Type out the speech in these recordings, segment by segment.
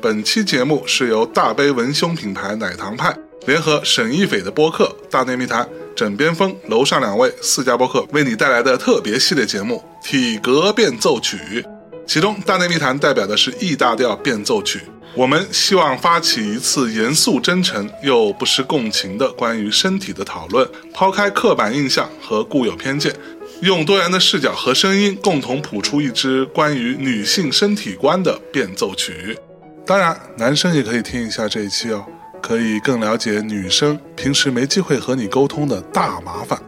本期节目是由大杯文胸品牌奶糖派联合沈一斐的播客《大内密谈》、枕边风楼上两位四家播客为你带来的特别系列节目《体格变奏曲》。其中，《大内密谈》代表的是 E 大调变奏曲。我们希望发起一次严肃、真诚又不失共情的关于身体的讨论，抛开刻板印象和固有偏见，用多元的视角和声音，共同谱出一支关于女性身体观的变奏曲。当然，男生也可以听一下这一期哦，可以更了解女生平时没机会和你沟通的大麻烦。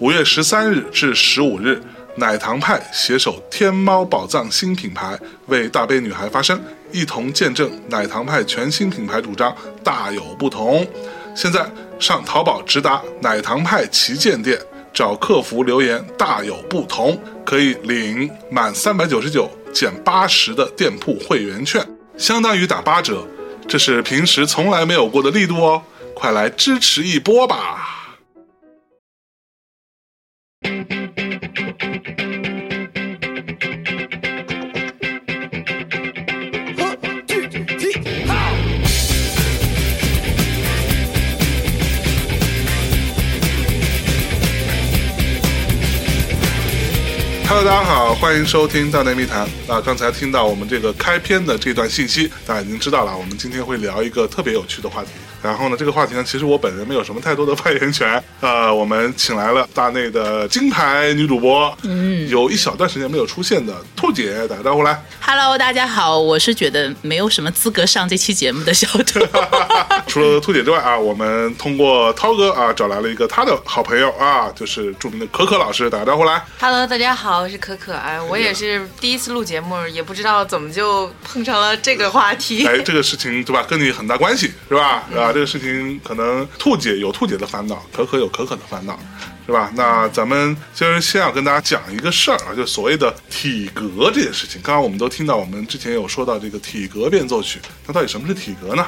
五月十三日至十五日。奶糖派携手天猫宝藏新品牌，为大杯女孩发声，一同见证奶糖派全新品牌主张大有不同。现在上淘宝直达奶糖派旗舰店，找客服留言“大有不同”，可以领满三百九十九减八十的店铺会员券，相当于打八折，这是平时从来没有过的力度哦！快来支持一波吧大家好，欢迎收听《大内密谈》。那刚才听到我们这个开篇的这段信息，大家已经知道了。我们今天会聊一个特别有趣的话题。然后呢，这个话题呢，其实我本人没有什么太多的发言权。呃，我们请来了大内的金牌女主播，嗯，有一小段时间没有出现的兔姐，打个招呼来。Hello，大家好，我是觉得没有什么资格上这期节目的小兔。除了兔姐之外啊，我们通过涛哥啊找来了一个他的好朋友啊，就是著名的可可老师，打个招呼来。Hello，大家好，我是可可。哎，我也是第一次录节目，也不知道怎么就碰上了这个话题。哎，这个事情对吧，跟你很大关系是吧？啊。这个事情可能兔姐有兔姐的烦恼，可可有可可的烦恼，是吧？那咱们今儿先要跟大家讲一个事儿啊，就所谓的体格这件事情。刚刚我们都听到，我们之前有说到这个体格变奏曲，那到底什么是体格呢？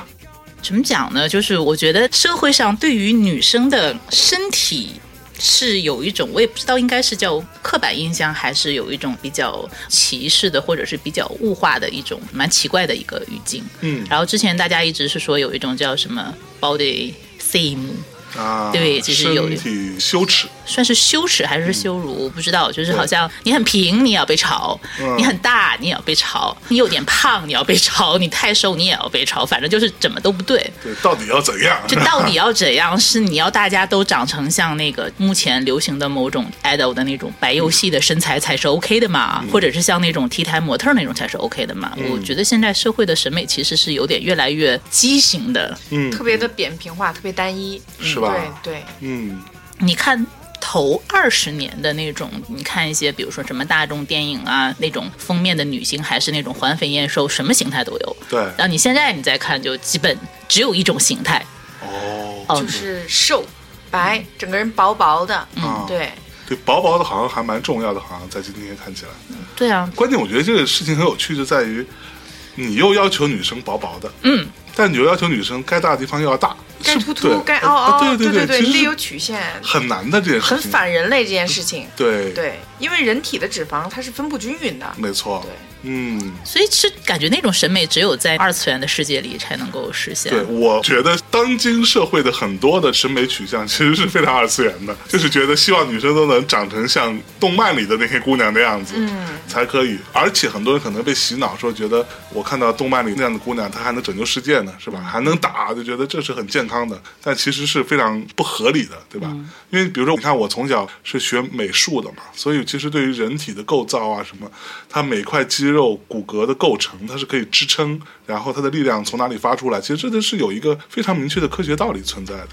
怎么讲呢？就是我觉得社会上对于女生的身体。是有一种，我也不知道应该是叫刻板印象，还是有一种比较歧视的，或者是比较物化的一种蛮奇怪的一个语境。嗯，然后之前大家一直是说有一种叫什么 body theme。啊，对，就是有身体羞耻，算是羞耻还是羞辱？我不知道，就是好像你很平，你也要被嘲；你很大，你也要被嘲；你有点胖，你要被嘲；你太瘦，你也要被嘲。反正就是怎么都不对。对，到底要怎样？就到底要怎样？是你要大家都长成像那个目前流行的某种 idol 的那种白幼细的身材才是 OK 的嘛？或者是像那种 T 台模特那种才是 OK 的嘛？我觉得现在社会的审美其实是有点越来越畸形的，嗯，特别的扁平化，特别单一。是吧？对对，嗯，你看头二十年的那种，你看一些，比如说什么大众电影啊，那种封面的女星还是那种环肥燕瘦，什么形态都有。对，然后你现在你再看，就基本只有一种形态，哦，就是瘦白，整个人薄薄的。嗯，对，对，薄薄的，好像还蛮重要的，好像在今天看起来。对啊，关键我觉得这个事情很有趣，就在于你又要求女生薄薄的，嗯，但你又要求女生该大的地方又要大。该突突，该凹凹，对对对，你得有曲线，很难的这件事，很反人类这件事情。对对，因为人体的脂肪它是分布均匀的，没错。对。嗯，所以是感觉那种审美只有在二次元的世界里才能够实现。对，我觉得当今社会的很多的审美取向其实是非常二次元的，就是觉得希望女生都能长成像动漫里的那些姑娘的样子，嗯，才可以。而且很多人可能被洗脑，说觉得我看到动漫里那样的姑娘，她还能拯救世界呢，是吧？还能打，就觉得这是很健康的。但其实是非常不合理的，对吧？因为比如说，你看我从小是学美术的嘛，所以其实对于人体的构造啊什么，它每块肌肌肉骨骼的构成，它是可以支撑，然后它的力量从哪里发出来，其实这都是有一个非常明确的科学道理存在的。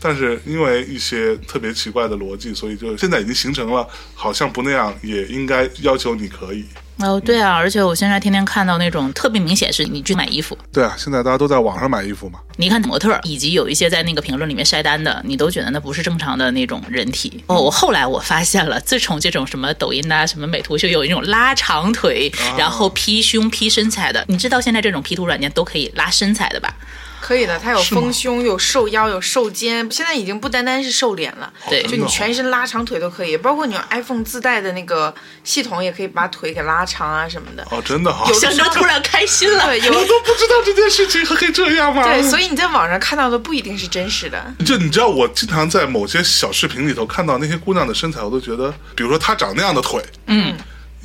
但是因为一些特别奇怪的逻辑，所以就现在已经形成了，好像不那样也应该要求你可以。哦，对啊，而且我现在天天看到那种特别明显是你去买衣服。对啊，现在大家都在网上买衣服嘛。你看模特，以及有一些在那个评论里面晒单的，你都觉得那不是正常的那种人体。哦，我后来我发现了，自从这种什么抖音啊、什么美图秀有一种拉长腿，然后 P 胸 P 身材的，你知道现在这种 P 图软件都可以拉身材的吧？可以的，它有丰胸，有瘦腰，有瘦肩，现在已经不单单是瘦脸了。对就你全身拉长腿都可以，包括你用 iPhone 自带的那个系统，也可以把腿给拉长啊什么的。哦，真的哈、有时候突然开心了。对，有我都不知道这件事情还可以这样吗？对，所以你在网上看到的不一定是真实的。就你知道，我经常在某些小视频里头看到那些姑娘的身材，我都觉得，比如说她长那样的腿，嗯，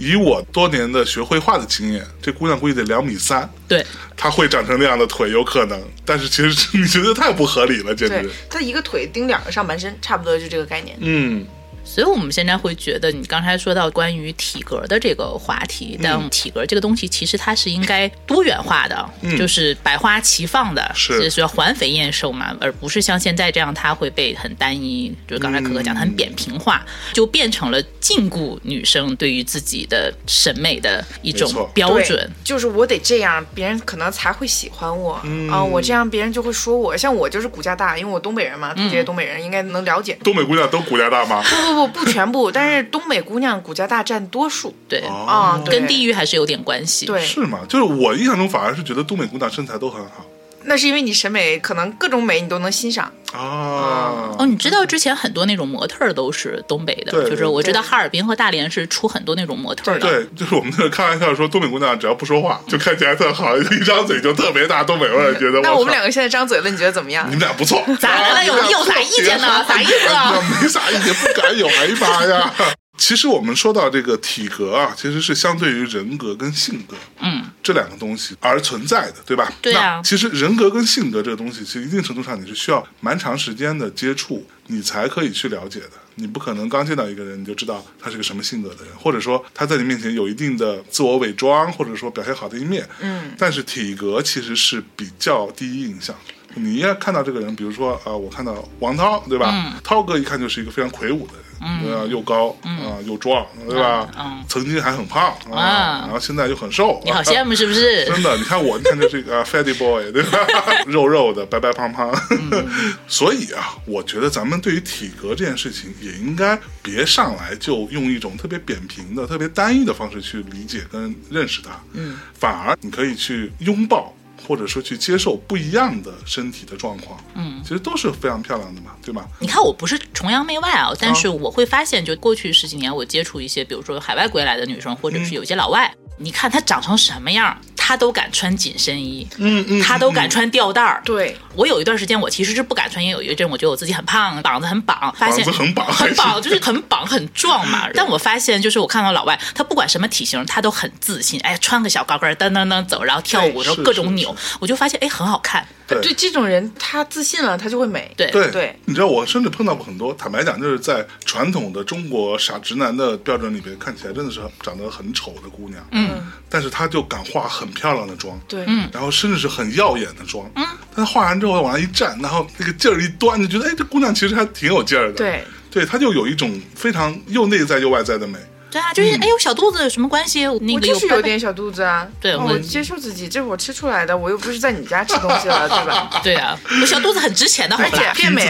以我多年的学绘画的经验，这姑娘估计得两米三，对，她会长成那样的腿有可能，但是其实你觉得太不合理了，简对直。，她一个腿顶两个上半身，差不多就这个概念。嗯，所以我们现在会觉得，你刚才说到关于体格的这个话题，但体格这个东西其实它是应该多元化的，就是百花齐放的，是。就是要环肥燕瘦嘛，而不是像现在这样，它会被很单一，就是刚才可可讲，它很扁平化，就变成了禁锢女生对于自己的审美的一种标准。就是我得这样，别人可能才会喜欢我。啊、嗯我这样别人就会说我，像我就是骨架大，因为我东北人嘛，这些东北人应该能了解。东北姑娘都骨架大吗？不不不，全部，但是东北姑娘骨架大占多数对，啊、对跟地域还是有点关系。对，是吗？就是我印象中反而是觉得东北姑娘身材都很好那是因为你审美可能各种美你都能欣赏。啊。哦，你知道之前很多那种模特儿都是东北的，就是我知道哈尔滨和大连是出很多那种模特儿的。对，就是我们那个开玩笑说，东北姑娘只要不说话，就看起来特好，一张嘴就特别大东北味儿，觉得那我们两个个现在张嘴了，你觉得怎么样你？们俩不错，咋的了有啊有啥意见呢 啥意思啊？没啥意见，不敢有，哎呀妈呀！其实我们说到这个体格啊，其实是相对于人格跟性格，嗯，这两个东西而存在的，对吧？对啊那其实人格跟性格这个东西，其实一定程度上你是需要蛮长时间的接触，你才可以去了解的。你不可能刚见到一个人你就知道他是个什么性格的人，或者说他在你面前有一定的自我伪装，或者说表现好的一面。嗯，但是体格其实是比较第一印象。你一看到这个人，比如说啊、呃我看到王涛，对吧？涛哥一看就是一个非常魁梧的人，对吧？又高啊、又壮，对吧？嗯曾经还很胖啊，啊然后现在又很瘦。你好羡慕是不是？真的，你看我，你看这是一个啊 fatty boy，对吧？肉肉的，白白胖胖。所以啊，我觉得咱们对于体格这件事情，也应该别上来就用一种特别扁平的、特别单一的方式去理解跟认识它。嗯，反而你可以去拥抱。或者说去接受不一样的身体的状况，嗯，其实都是非常漂亮的嘛，对吧？你看，我不是崇洋媚外啊，但是我会发现，就过去十几年，我接触一些，比如说海外归来的女生，或者是有些老外，你看她长成什么样，她都敢穿紧身衣，嗯嗯他都敢穿吊带儿。对，我有一段时间我其实是不敢穿，因为有一阵我觉得我自己很胖，膀子很绑，发现膀子很绑很绑 就是很绑很壮嘛。但我发现就是我看到老外，他不管什么体型，他都很自信，哎，穿个小高跟儿噔噔噔走，然后跳舞，对然后是是各种扭，我就发现哎很好看。对。对这种人，他自信了，他就会美。对对对。你知道我甚至碰到过很多，坦白讲，就是在传统的中国傻直男的标准里边，看起来真的是长得很丑的姑娘，嗯，但是她就敢化很漂亮的妆，对，然后甚至是很耀眼的妆，嗯，但化完之后往那一站，然后那个劲儿一端，就觉得哎，这姑娘其实还挺有劲儿的，对，对，她就有一种非常又内在又外在的美，对啊，就是哎呦小肚子有什么关系？那我个就是有点小肚子啊。对我接受自己，这是我吃出来的，我又不是在你家吃东西了，对吧？对啊，我小肚子很值钱的，而且？变美，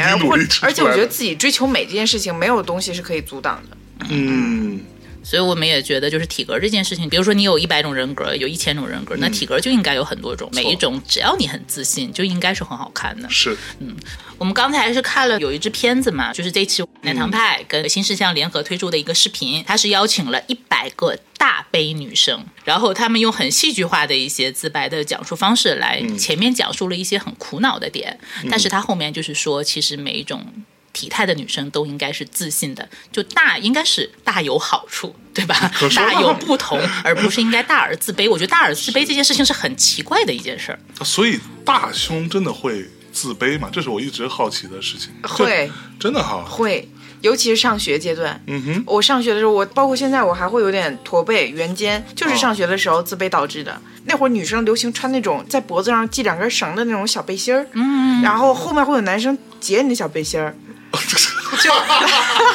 而且我觉得自己追求美这件事情，没有东西是可以阻挡的。嗯，所以我们也觉得，就是体格这件事情，比如说你有一百种人格，有一千种人格，那体格就应该有很多种，每一种只要你很自信，就应该是很好看的。是，嗯。我们刚才是看了有一支片子嘛，就是这期奶糖派跟新事项联合推出的一个视频，它是邀请了一百个大杯女生，然后他们用很戏剧化的一些自白的讲述方式来前面讲述了一些很苦恼的点，但是他后面就是说，其实每一种。体态的女生都应该是自信的，就大应该是大有好处，对吧大有不同，而不是应该大而自卑。我觉得大而自卑这件事情是很奇怪的一件事儿。所以大胸真的会自卑吗？这是我一直好奇的事情，会真的哈，会，尤其是上学阶段。嗯哼，我上学的时候，我包括现在，我还会有点驼背、圆肩，就是上学的时候自卑导致的。那会儿女生流行穿那种在脖子上系两根绳的那种小背心儿，嗯，然后后面会有男生截你的小背心儿，就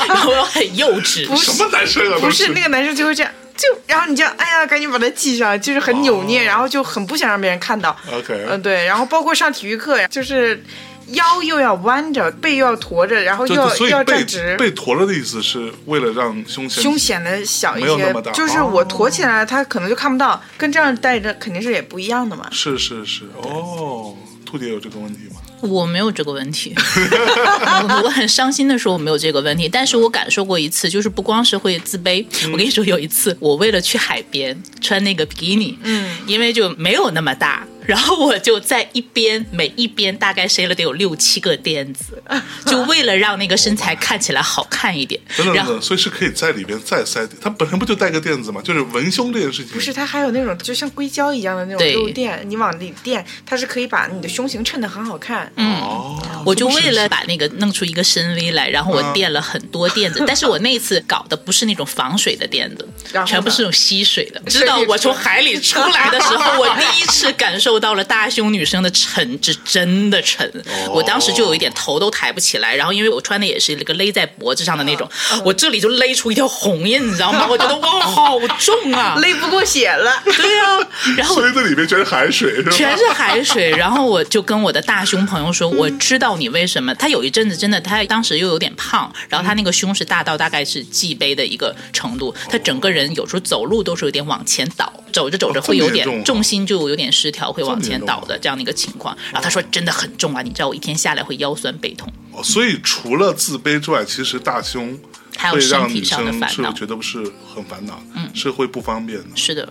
然后很幼稚，不是什么男生啊？不是那个男生就会这样，就然后你就哎呀，赶紧把它系上，就是很扭捏，然后就很不想让别人看到。OK，嗯，对，然后包括上体育课呀，就是腰又要弯着，背又要驼着，然后又要又要所以背站直。背驼着的意思是为了让胸显胸显得小一些没有那么大，就是我驼起来，他可能就看不到，跟这样戴着肯定是也不一样的嘛。是是是哦，兔姐有这个问题吗？我没有这个问题，我 我很伤心的时候我没有这个问题，但是我感受过一次，就是不光是会自卑。我跟你说，有一次我为了去海边穿那个比基尼，嗯，因为就没有那么大。然后我就在一边，每一边大概塞了得有六七个垫子，就为了让那个身材看起来好看一点。等等等，所以是可以在里边再塞。它本身不就带个垫子吗？就是文胸这件事情。不是，它还有那种就像硅胶一样的那种对肉垫，你往里垫，它是可以把你的胸型衬得很好看。嗯，哦，我就为了把那个弄出一个深 V 来，然后我垫了很多垫子，但是我那次搞的不是那种防水的垫子全部是那种吸水的。水 直到我从海里出来的时候，我第一次感受到了大胸女生的沉是真的沉，我当时就有一点头都抬不起来，然后因为我穿的也是那个勒在脖子上的那种，我这里就勒出一条红印，你知道吗？我觉得 哇，好重啊！勒不过血了。对呀、然后所以这里面全是海水，是吧？全是海水，然后我就跟我的大胸朋友说，我知道你为什么。他有一阵子真的，他当时又有点胖，然后他那个胸是大到大概是脊背的一个程度，他整个人有时候走路都是有点往前倒，走着走着会有点重心就有点失调，会往前倒的这样的一个情况。然后他说真的很重啊，你知道我一天下来会腰酸背痛。哦所以除了自卑之外，其实大胸还有会让身体女生上的烦恼是觉得不是很烦恼，嗯，是会不方便的。是的，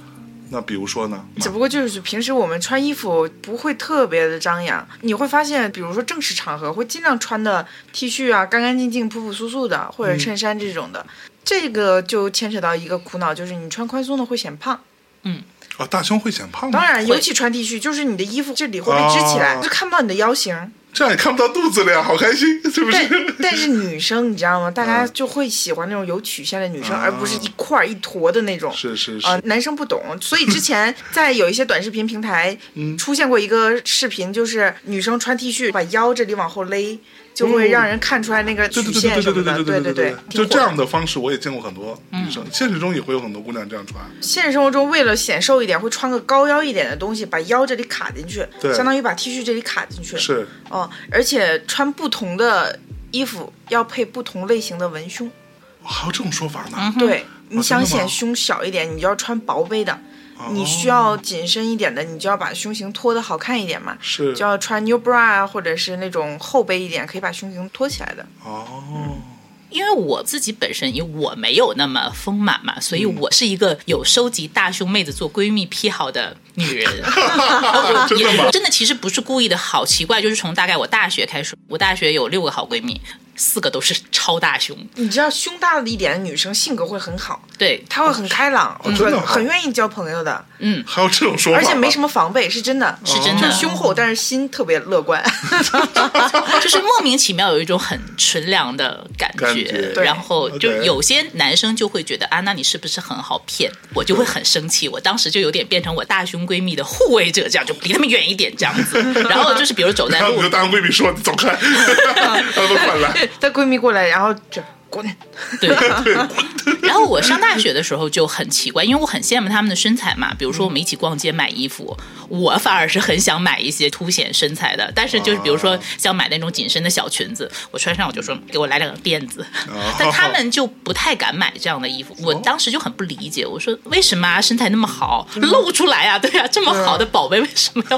那比如说呢？只不过就是平时我们穿衣服不会特别的张扬，你会发现，比如说正式场合会尽量穿的 T 恤啊，干干净净、朴朴素素的，或者衬衫这种的。这个就牵扯到一个苦恼，就是你穿宽松的会显胖。嗯，啊，大胸会显胖吗？当然，尤其穿 T 恤，就是你的衣服这里会被支起来，哦就看不到你的腰型。这样也看不到肚子了呀，好开心，是不是？但是女生你知道吗？大家嗯就会喜欢那种有曲线的女生，啊而不是一块儿一坨的那种。是是是啊、男生不懂，所以之前在有一些短视频平台嗯出现过一个视频，就是女生穿 T 恤把腰这里往后勒，就会让人看出来那个曲对对对对线什么的。对对对就这样的方式，我也见过很多女生，现实中也会有很多姑娘这样穿。现实生活中，为了显瘦一点，会穿个高腰一点的东西，把腰这里卡进去，对相当于把 T 恤这里卡进去。是哦，而且穿不同的衣服要配不同类型的文胸。还有这种说法呢？对，你想显胸小一点，你就要穿薄杯的；你需要紧身一点的，你就要把胸型托的好看一点嘛。是就要穿 new bra 啊，或者是那种厚背一点，可以把胸型托起来的。哦，因为我自己本身因为我没有那么丰满嘛，所以我是一个有收集大胸妹子做闺蜜癖好的女人。真的吗也？真的其实不是故意的，好奇怪，就是从大概我大学开始，我大学有六个好闺蜜，四个都是超大胸，你知道，胸大了一点的女生性格会很好，对，她会很开朗，我觉得很很愿意交朋友的，嗯还有这种说法？而且没什么防备，是真的，是真的就是胸厚，但是心特别乐观。就是莫名其妙有一种很纯良的感觉，对然后就有些男生就会觉得啊，那你是不是很好骗？我就会很生气，我当时就有点变成我大胸闺蜜的护卫者，这样就离他们远一点这样子。然后就是比如走在路然后你就当闺蜜说：“你走开，让他们快来。她闺蜜过来，然后就滚。对，然后我上大学的时候就很奇怪，因为我很羡慕他们的身材嘛。比如说我们一起逛街买衣服，我反而是很想买一些凸显身材的。但是就是比如说想买那种紧身的小裙子，我穿上我就说给我来两个垫子，但他们就不太敢买这样的衣服。我当时就很不理解，我说为什么啊？身材那么好，露出来啊？对啊，这么好的宝贝为什么要？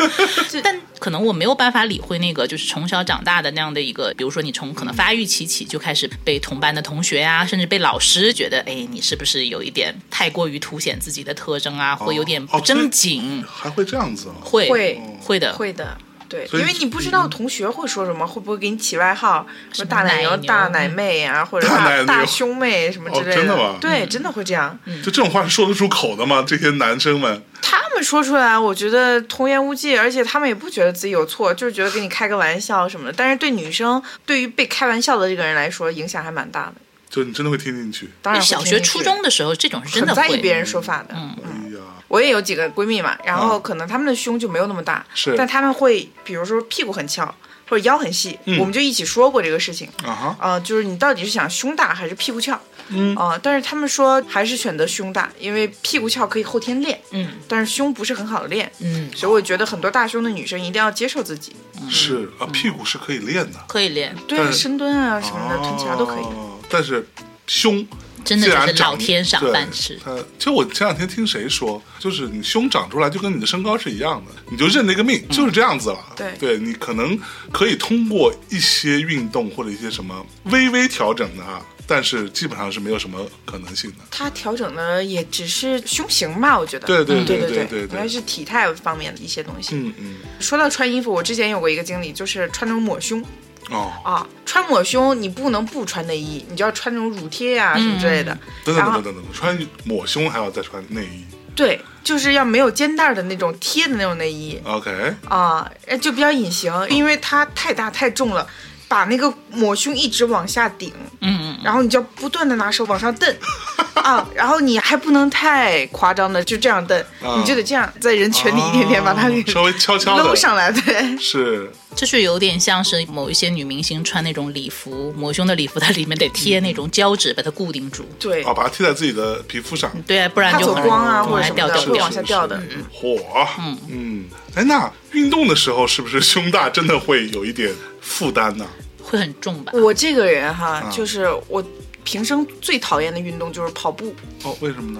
但可能我没有办法理会那个就是从小长大的那样的一个，比如说你从可能发育期起就开始被同班的同学啊，甚至被老师觉得，哎，你是不是有一点太过于凸显自己的特征啊，会有点不正经，”还会这样子啊？会会会的，会的。对，因为你不知道同学会说什么，会不会给你起外号，什么大奶牛、大奶妹啊，或者大大大胸妹什么之类的真的吗对，真的会这样。就这种话是说得出口的吗？这些男生们他们说出来，我觉得童言无忌，而且他们也不觉得自己有错，就是觉得跟你开个玩笑什么的。但是对女生，对于被开玩笑的这个人来说，影响还蛮大的。就你真的会听进去。当然小学、初中的时候，这种是真的会。在意别人说法的。嗯哎呀，我也有几个闺蜜嘛，然后嗯。可能她们的胸就没有那么大，是。但她们会，比如说屁股很翘或者腰很细，嗯。我们就一起说过这个事情。啊就是你到底是想胸大还是屁股翘？嗯。啊、但是他们说还是选择胸大，因为屁股翘可以后天练，嗯。但是胸不是很好练，嗯，所以我觉得很多大胸的女生一定要接受自己，是啊，屁股是可以练的，可以练。对深蹲啊什么的，臀桥都可以。哦但是胸真的就是老天赏饭吃。呃，其实我前两天听谁说，就是你胸长出来就跟你的身高是一样的，你就认那个命，就是这样子了。对对你可能可以通过一些运动或者一些什么微微调整的啊，但是基本上是没有什么可能性的。他调整的也只是胸型吧，我觉得。对对对嗯对对对对对应该是体态方面的一些东西。嗯嗯，说到穿衣服，我之前有过一个经历，就是穿那种抹胸哦，啊，穿抹胸你不能不穿内衣，你就要穿那种乳贴呀、什么之类的。等等等等等，穿抹胸还要再穿内衣。对，就是要没有肩带的那种贴的那种内衣 OK，啊，呃就比较隐形，因为它太大太重了。把那个抹胸一直往下顶，嗯，然后你就要不断的拿手往上蹬，啊，然后你还不能太夸张的就这样蹬，啊。你就得这样在人群里一点点把它给哦稍微悄悄的搂上来，对，是。就是有点像是某一些女明星穿那种礼服，抹胸的礼服，它里面得贴那种胶纸把它固定住。对。哦，，把它贴在自己的皮肤上。对啊，不然就走光啊或者什么的会掉掉掉往下掉的。火，嗯。嗯，哎，那运动的时候是不是胸大真的会有一点负担呢？会很重吧？我这个人哈，啊就是我平生最讨厌的运动就是跑步，哦，为什么呢？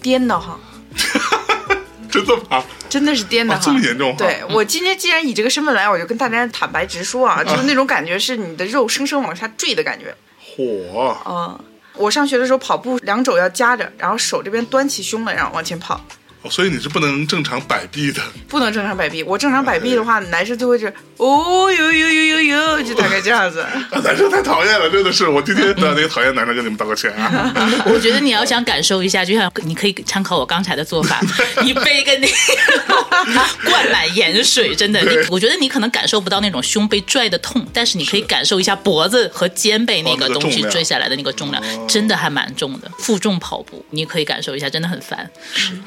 颠的哈，真的吗？真的是颠的啊，哈。这么严重哈？对我今天既然以这个身份来，我就跟大家坦白直说啊，就是那种感觉是你的肉生生往下坠的感觉。火，嗯，我上学的时候跑步，两肘要夹着，然后手这边端起胸来，然后往前跑，哦所以你是不能正常摆臂的。不能正常摆臂。我正常摆臂的话，男生就会是哦呦呦呦呦呦，就大概这样子。啊，男生太讨厌了，真的是。我今天的那个讨厌男生跟你们道个歉啊。我觉得你要想感受一下，就像你可以参考我刚才的做法，一杯跟那个灌满盐水，真的，你我觉得你可能感受不到那种胸被拽的痛，但是你可以感受一下脖子和肩背那个个东西坠下来的那个重量，真的还蛮重的。负重跑步，你可以感受一下，真的很烦。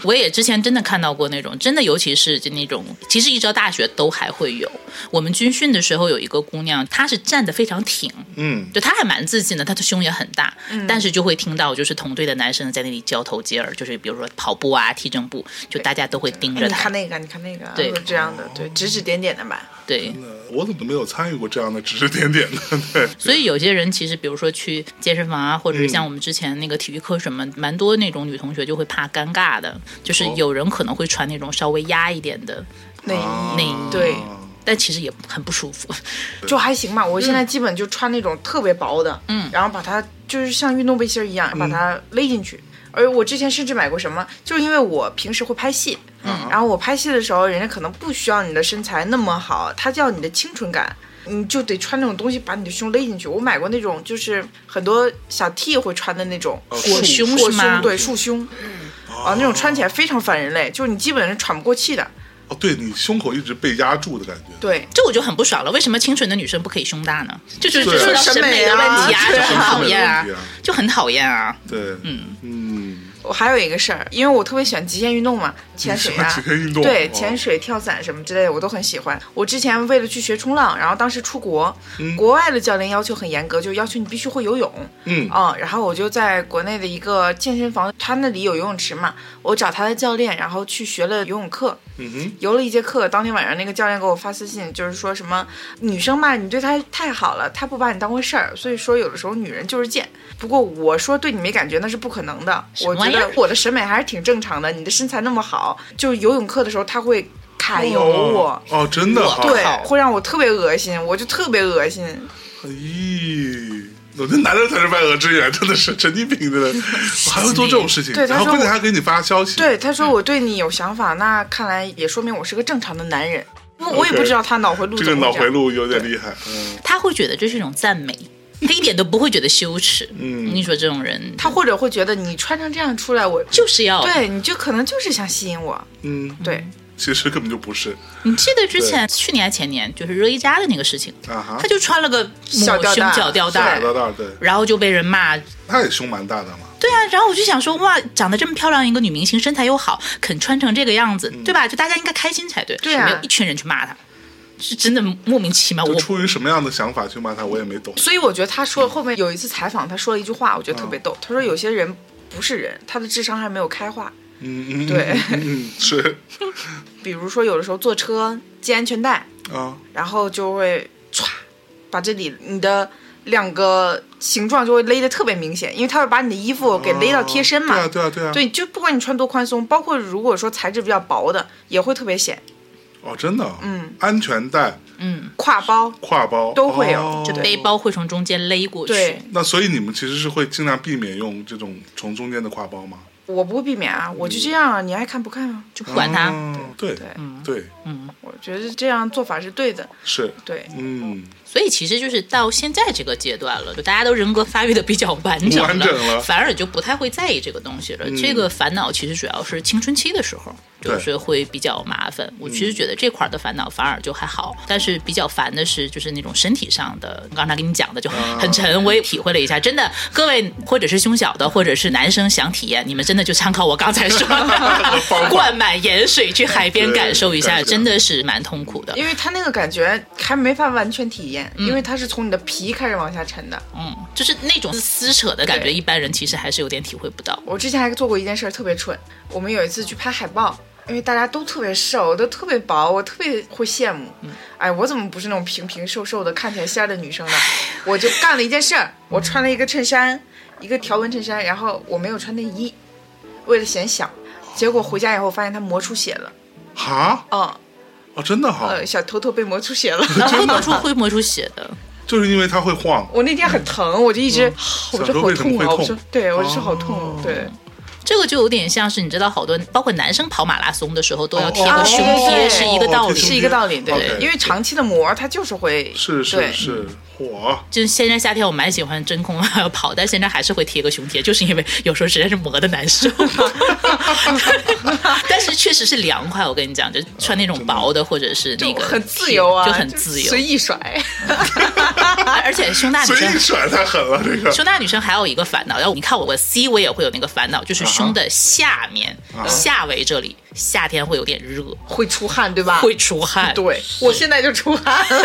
我也之前真的看到过那种，真的尤其是就那种，其实一直到大学都还会有。我们军训的时候有一个姑娘，她是站得非常挺，嗯，就，她还蛮自信的，她的胸也很大，但是就会听到就是同队的男生在那里交头接耳，就是比如说跑步啊、踢正步，就大家都会盯着她哎你看。那个，你看那个，对这样的，对，指指点点的吧。对，我怎么没有参与过这样的指指点点呢？对，所以有些人其实比如说去健身房啊，或者是像我们之前那个体育课什么，蛮多那种女同学就会怕尴尬的，就是哦有人可能会穿那种稍微压一点的内衣内衣，对，但其实也很不舒服。就还行吧。我现在基本就穿那种特别薄的，嗯然后把它就是像运动背心儿一样把它勒进去。而我之前甚至买过什么，就是因为我平时会拍戏，嗯然后我拍戏的时候，人家可能不需要你的身材那么好，他要你的清纯感。你就得穿那种东西把你的胸勒进去。我买过那种，就是很多小 T 会穿的那种哦裹胸裹胸，对，束胸，啊，那种穿起来非常反人类，就是你基本是喘不过气的。哦，对你胸口一直被压住的感觉。对，这我就很不爽了。为什么清纯的女生不可以胸大呢？就就是对啊说到审美的问题啊，就很讨厌啊审美问题啊，就很讨厌啊。对，嗯嗯，我还有一个事儿，因为我特别喜欢极限运动嘛，潜水啊你喜欢极限运动对，哦潜水、跳伞什么之类的我都很喜欢。我之前为了去学冲浪，然后当时出国，嗯国外的教练要求很严格，就要求你必须会游泳。嗯啊、然后我就在国内的一个健身房，他那里有游泳池嘛，我找他的教练，然后去学了游泳课。嗯哼，游了一节课，当天晚上那个教练给我发私信，就是说什么女生嘛，你对她太好了，她不把你当回事儿，所以说有的时候女人就是贱。不过我说对你没感觉那是不可能的，我觉得我的审美还是挺正常的。你的身材那么好，就是游泳课的时候他会揩油我。哦哦，真的，对，会让我特别恶心，我就特别恶心。咦，我觉得男人才是万恶之源，真的是神经病，真的。还会做这种事情，然后对他说我并且还给你发消息，对，他说我对你有想法，那看来也说明我是个正常的男人。我我也不知道他脑回路这个脑回路有点厉害，嗯。他会觉得这是一种赞美，他一点都不会觉得羞耻。嗯。你说这种人，他或者会觉得你穿成这样出来，我就是要。对你就可能就是想吸引我。嗯，对，其实根本就不是你记得之前去年还前年就是热依扎的那个事情，啊哈他，就穿了个抹胸小吊带脚吊带对，然后就被人骂。他也胸蛮大的嘛，对啊，然后我就想说，哇，长得这么漂亮一个女明星，身材又好，肯穿成这个样子，对吧？就大家应该开心才对，对啊没有一群人去骂她，是真的莫名其妙。我出于什么样的想法去骂他，我也没懂。所以我觉得他说后面有一次采访，他说了一句话，我觉得特别逗。他说有些人不是人，他的智商还没有开化。嗯嗯，对嗯是比如说有的时候坐车系安全带，啊，然后就会歘，把这里你的两个形状就会勒得特别明显，因为它会把你的衣服给勒到贴身嘛。对啊，对啊，对啊。对，就不管你穿多宽松，包括如果说材质比较薄的，也会特别显。哦，真的。嗯。安全带、嗯，挎包挎包都会有就背包会从中间勒过去。对，那所以你们其实是会尽量避免用这种从中间的挎包吗？我不会避免啊，我就这样啊，你爱看不看啊？就不管他。对对对嗯，我觉得这样做法是对的。是，对，嗯，所以其实就是到现在这个阶段了，就大家都人格发育的比较完整了，完整了反而就不太会在意这个东西了。这个烦恼其实主要是青春期的时候，就是会比较麻烦。我其实觉得这块儿的烦恼反而就还好，但是比较烦的是就是那种身体上的，刚才跟你讲的就很很沉，我也体会了一下。真的，各位或者是胸小的，或者是男生想体验，你们真的就参考我刚才说的，灌满盐水去海边感受一下，真的是蛮痛苦的。因为他那个感觉还没法完全体验，因为它是从你的皮开始往下沉的。嗯，就是那种撕扯的感觉，一般人其实还是有点体会不到。我之前还做过一件事儿特别蠢，我们有一次去拍海报，因为大家都特别瘦，都特别薄，我特别会羡慕。哎，我怎么不是那种平平瘦瘦的、看起来仙儿的女生呢？我就干了一件事儿，我穿了一个衬衫，一个条纹衬衫，然后我没有穿内衣，为了显小。结果回家以后发现它磨出血了，哈，嗯，哦，真的哈，呃，小头头被磨出血了。然后会磨出会磨出血的，就是因为它会晃，我那天很疼，我就一直，啊我说好痛啊！我说，对，我就说好痛哦，对。这个就有点像是你知道，好多包括男生跑马拉松的时候都要贴哦个胸贴，是一个道理。是一个道理，对因为长期的磨它就是会，是是是，火，就是现在夏天我蛮喜欢真空 跑，但现在还是会贴个胸贴，就是因为有时候实在是磨的难受。但是确实是凉快，我跟你讲，就穿那种薄的或者是那个很自由啊，就很自由随。意甩。而且胸大女生随意甩太狠了，这个胸大女生还有一个烦恼，然后你看我我 C 我也会有那个烦恼，就是胸的下面、啊下围这里，夏天会有点热，会出汗，对吧？会出汗。对，我现在就出汗了。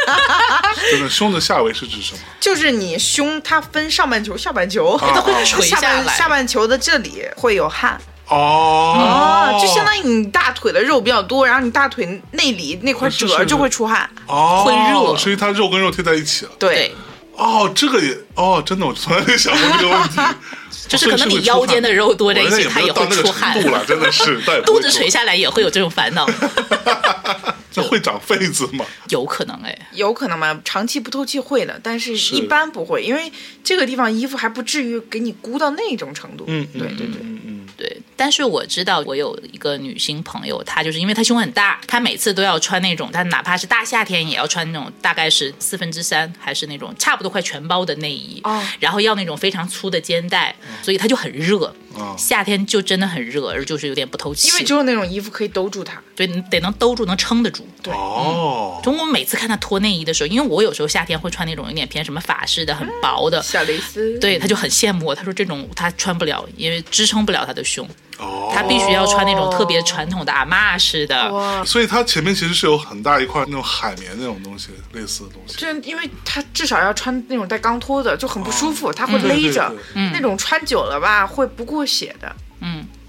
真 的胸的下围是指什么？就是你胸它分上半球、下半球，它会下垂下来半下半球的这里会有汗哦啊，就相当于你大腿的肉比较多，然后你大腿内里那块是是褶就会出汗。哦，会热所以它肉跟肉贴在一起了。对，哦，这个也哦，真的，我从来没想过这个问题。就是可能你腰间的肉多在一起，它也会出汗。度。了，真的是，肚子垂下来也会有这种烦恼，这会长痱子吗？有可能哎。有可能吗？长期不透气会的，但是是一般不会，因为这个地方衣服还不至于给你箍到那种程度。嗯，对对对。嗯嗯，对，但是我知道我有一个女性朋友，她就是因为她胸很大，她每次都要穿那种，她哪怕是大夏天也要穿那种大概是四分之三还是那种差不多快全包的内衣，哦然后要那种非常粗的肩带，所以她就很热。啊夏天就真的很热，而就是有点不透气，因为只有那种衣服可以兜住它。对，你得能兜住，能撑得住。对。哦，中国每次看他脱内衣的时候，因为我有时候夏天会穿那种有点偏什么法式的、很薄的，小蕾丝，对，他就很羡慕我。他说这种他穿不了，因为支撑不了他的胸，哦，她必须要穿那种特别传统的阿嬷式的。哇，所以它前面其实是有很大一块那种海绵那种东西，类似的东西。这因为它至少要穿那种带钢托的，就很不舒服，它会勒着对。那种穿久了吧，会不过血的。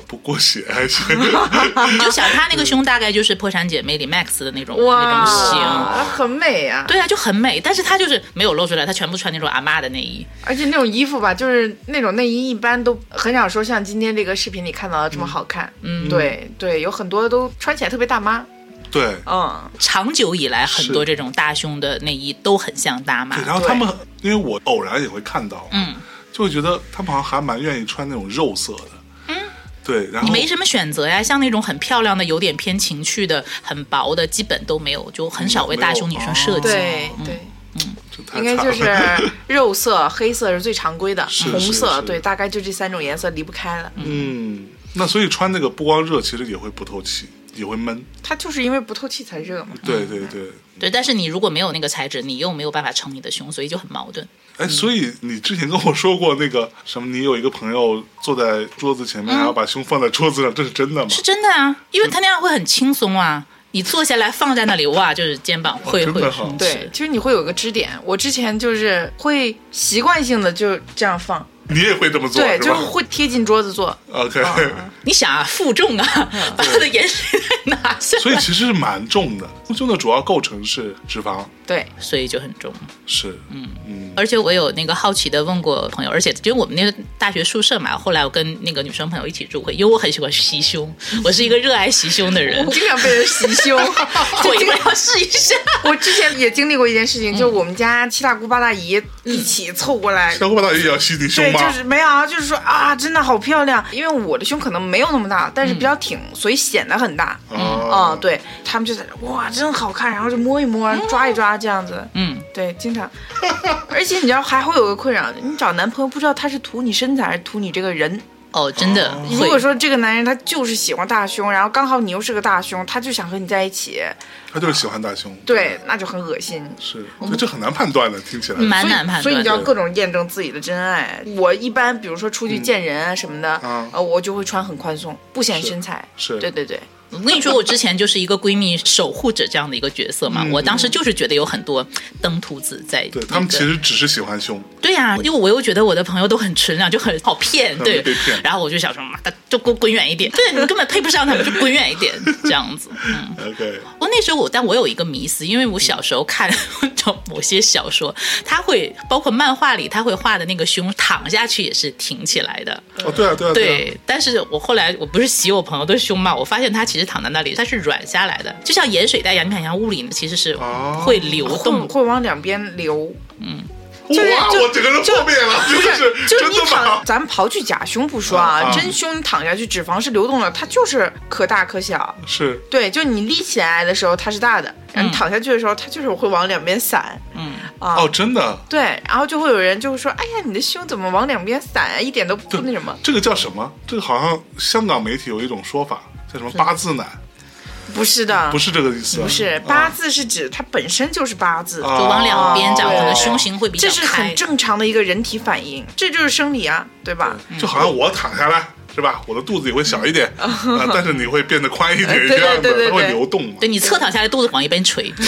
不过血还是，你就想她那个胸大概就是《破产姐妹》里 Max 的那种那种型。哇，很美啊！对啊，就很美，但是她就是没有露出来，她全部穿那种阿妈的内衣。而且那种衣服吧，就是那种内衣，一般都很少说像今天这个视频里看到的这么好看。嗯，对对，有很多都穿起来特别大妈。对。嗯，长久以来，很多这种大胸的内衣都很像大妈对，。然后他们因为我偶然也会看到，嗯，就会觉得他们好像还蛮愿意穿那种肉色的，嗯，对，然后你没什么选择呀，像那种很漂亮的、有点偏情趣的、很薄的，基本都没有，就很少为大胸女生设计。对对，这太应该就是 肉色、黑色是最常规的，红色对，大概就这三种颜色离不开了。嗯，那所以穿那个不光热，其实也会不透气，也会闷。它就是因为不透气才热嘛。对对对，对，但是你如果没有那个材质，你又没有办法撑你的胸，所以就很矛盾。哎，所以你之前跟我说过那个什么，你有一个朋友坐在桌子前面，然后把胸放在桌子上，这是真的吗？是真的啊，因为他那样会很轻松啊。你坐下来放在那里，哇，就是肩膀会会真的好松弛。对，其实你会有个支点。我之前就是会习惯性的就这样放，你也会这么做对，就是会贴近桌子做。？OK，你想啊，负重啊，嗯把他的盐水袋拿下来，所以其实是蛮重的，胸的主要构成是脂肪，对，所以就很重。是，嗯嗯，而且我有那个好奇的问过朋友，而且就我们那个大学宿舍嘛，后来我跟那个女生朋友一起住会，因为我很喜欢袭胸，我是一个热爱袭胸的人 我，经常被人袭胸。我一定要试一下。我之前也经历过一件事情，就我们家七大姑八大姨一起凑过来。小伙大爷也要吸你胸对，吗？就是没有啊，就是说啊，真的好漂亮。因为我的胸可能没有那么大，但是比较挺，所以显得很大。啊嗯，对他们就在这哇，真好看，然后就摸一摸，抓一抓这样子。嗯，对，经常。而且你知道还会有个困扰，你找男朋友不知道他是图你身材还是图你这个人。哦，真的如果。说这个男人他就是喜欢大胸，然后刚好你又是个大胸，他就想和你在一起，他就是喜欢大胸，对，那就很恶心。是，所以这很难判断的，听起来。蛮难判断。所以你就要各种验证自己的真爱。我一般比如说出去见人啊什么的，啊呃，我就会穿很宽松，不显身材。是对对对，我跟你说，我之前就是一个闺蜜守护者这样的一个角色嘛，我当时就是觉得有很多登徒子在、对他们其实只是喜欢胸，对呀、因为我又觉得我的朋友都很纯良，就很好骗，对被骗。然后我就想说，妈的，就给我滚远一点，对你根本配不上他们，就滚远一点，这样子。嗯，OK，我那时候我，但我有一个迷思，因为我小时候看某些小说，他会包括漫画里他会画的那个胸躺下去也是挺起来的，哦，对啊，对啊，啊，对，但是我后来我不是洗我朋友的胸嘛，我发现他其实躺在那里，它是软下来的，就像盐水袋一样。你看，像物理其实是哦会流会动。会往两边流。就是哇，就我整个人破灭了，不是，就是真的你躺吗，？咱们刨去假胸不说啊，啊真胸你躺下去，脂肪是流动的，它就是可大可小。是，对，就你立起来的时候它是大的，然后你躺下去的时候它就是会往两边散。嗯，啊，哦，真的，对，然后就会有人就会说，哎呀，你的胸怎么往两边散啊，一点都不那什么。这个叫什么？这个好像香港媒体有一种说法，叫什么八字奶，不是的，不是这个意思啊，不是啊。八字是指它本身就是八字，啊。就往两边长，哦可能胸型会比较这是很。正常的一个人体反应，这就是生理啊，对吧？就好像我躺下来是吧？我的肚子也会小一点啊，但是你会变得宽一点，对对这样子它会对对对。流动嘛。对你侧躺下来，肚子往一边垂。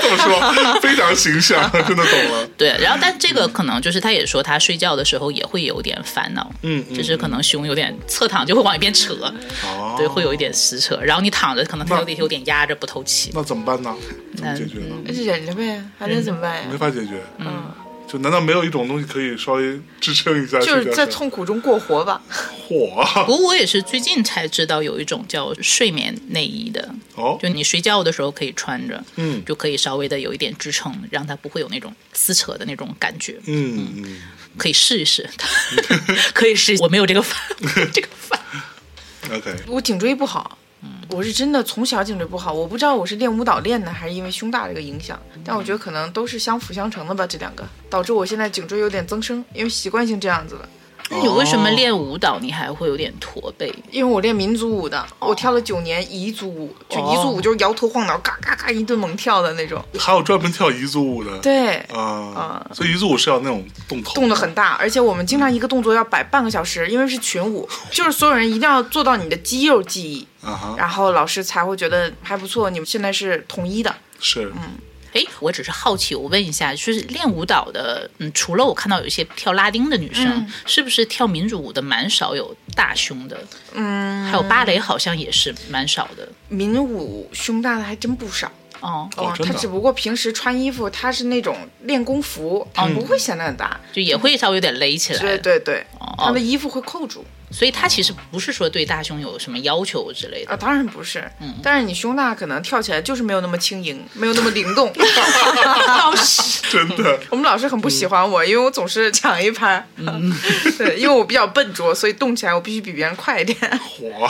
这么说非常形象，真的懂了。对，然后但这个可能就是他也说他睡觉的时候也会有点烦恼，嗯嗯就是可能胸有点侧躺就会往一边扯，哦，对，会有一点撕扯。然后你躺着可能它那有点有点压着不透气。那怎么办呢？怎么解决呢？那就忍着呗，还能怎么办呀？没法解决。嗯，就难道没有一种东西可以稍微支撑一下？就是在痛苦中过活吧。火不过我也是最近才知道有一种叫睡眠内衣的，哦，就你睡觉的时候可以穿着，嗯就可以稍微的有一点支撑，让它不会有那种撕扯的那种感觉。嗯嗯，可以试一试，可以试。我没有这个范，这个范。OK，我颈椎不好，我是真的从小颈椎不好，我不知道我是练舞蹈练的，还是因为胸大这个影响，但我觉得可能都是相辅相成的吧，这两个导致我现在颈椎有点增生，因为习惯性这样子的。那你为什么练舞蹈你还会有点驼背？因为我练民族舞的，我跳了九年彝族舞，就彝族舞就是摇头晃脑，嘎嘎嘎一顿猛跳的那种。还有专门跳彝族舞的，对，啊，所以彝族舞是要那种动头，动的。很大，而且我们经常一个动作要摆半个小时，因为是群舞，就是所有人一定要做到你的肌肉记忆，啊哈，然后老师才会觉得还不错，你们现在是统一的。是，哎，我只是好奇，我问一下，就是练舞蹈的，嗯，除了我看到有一些跳拉丁的女生，是不是跳民族舞的蛮少有大胸的？嗯，还有芭蕾好像也是蛮少的。民舞胸大的还真不少。哦，哦他只不过平时穿衣服，他是那种练功服，他不会显得很大。就也会稍微有点勒起来。对对对，哦他的衣服会扣住所以它其实不是说对大胸有什么要求之类的。啊，当然不是。嗯但是你胸大，可能跳起来就是没有那么轻盈，没有那么灵动。老师真的，我们老师很不喜欢我，因为我总是抢一拍。嗯对，因为我比较笨拙，所以动起来我必须比别人快一点。火，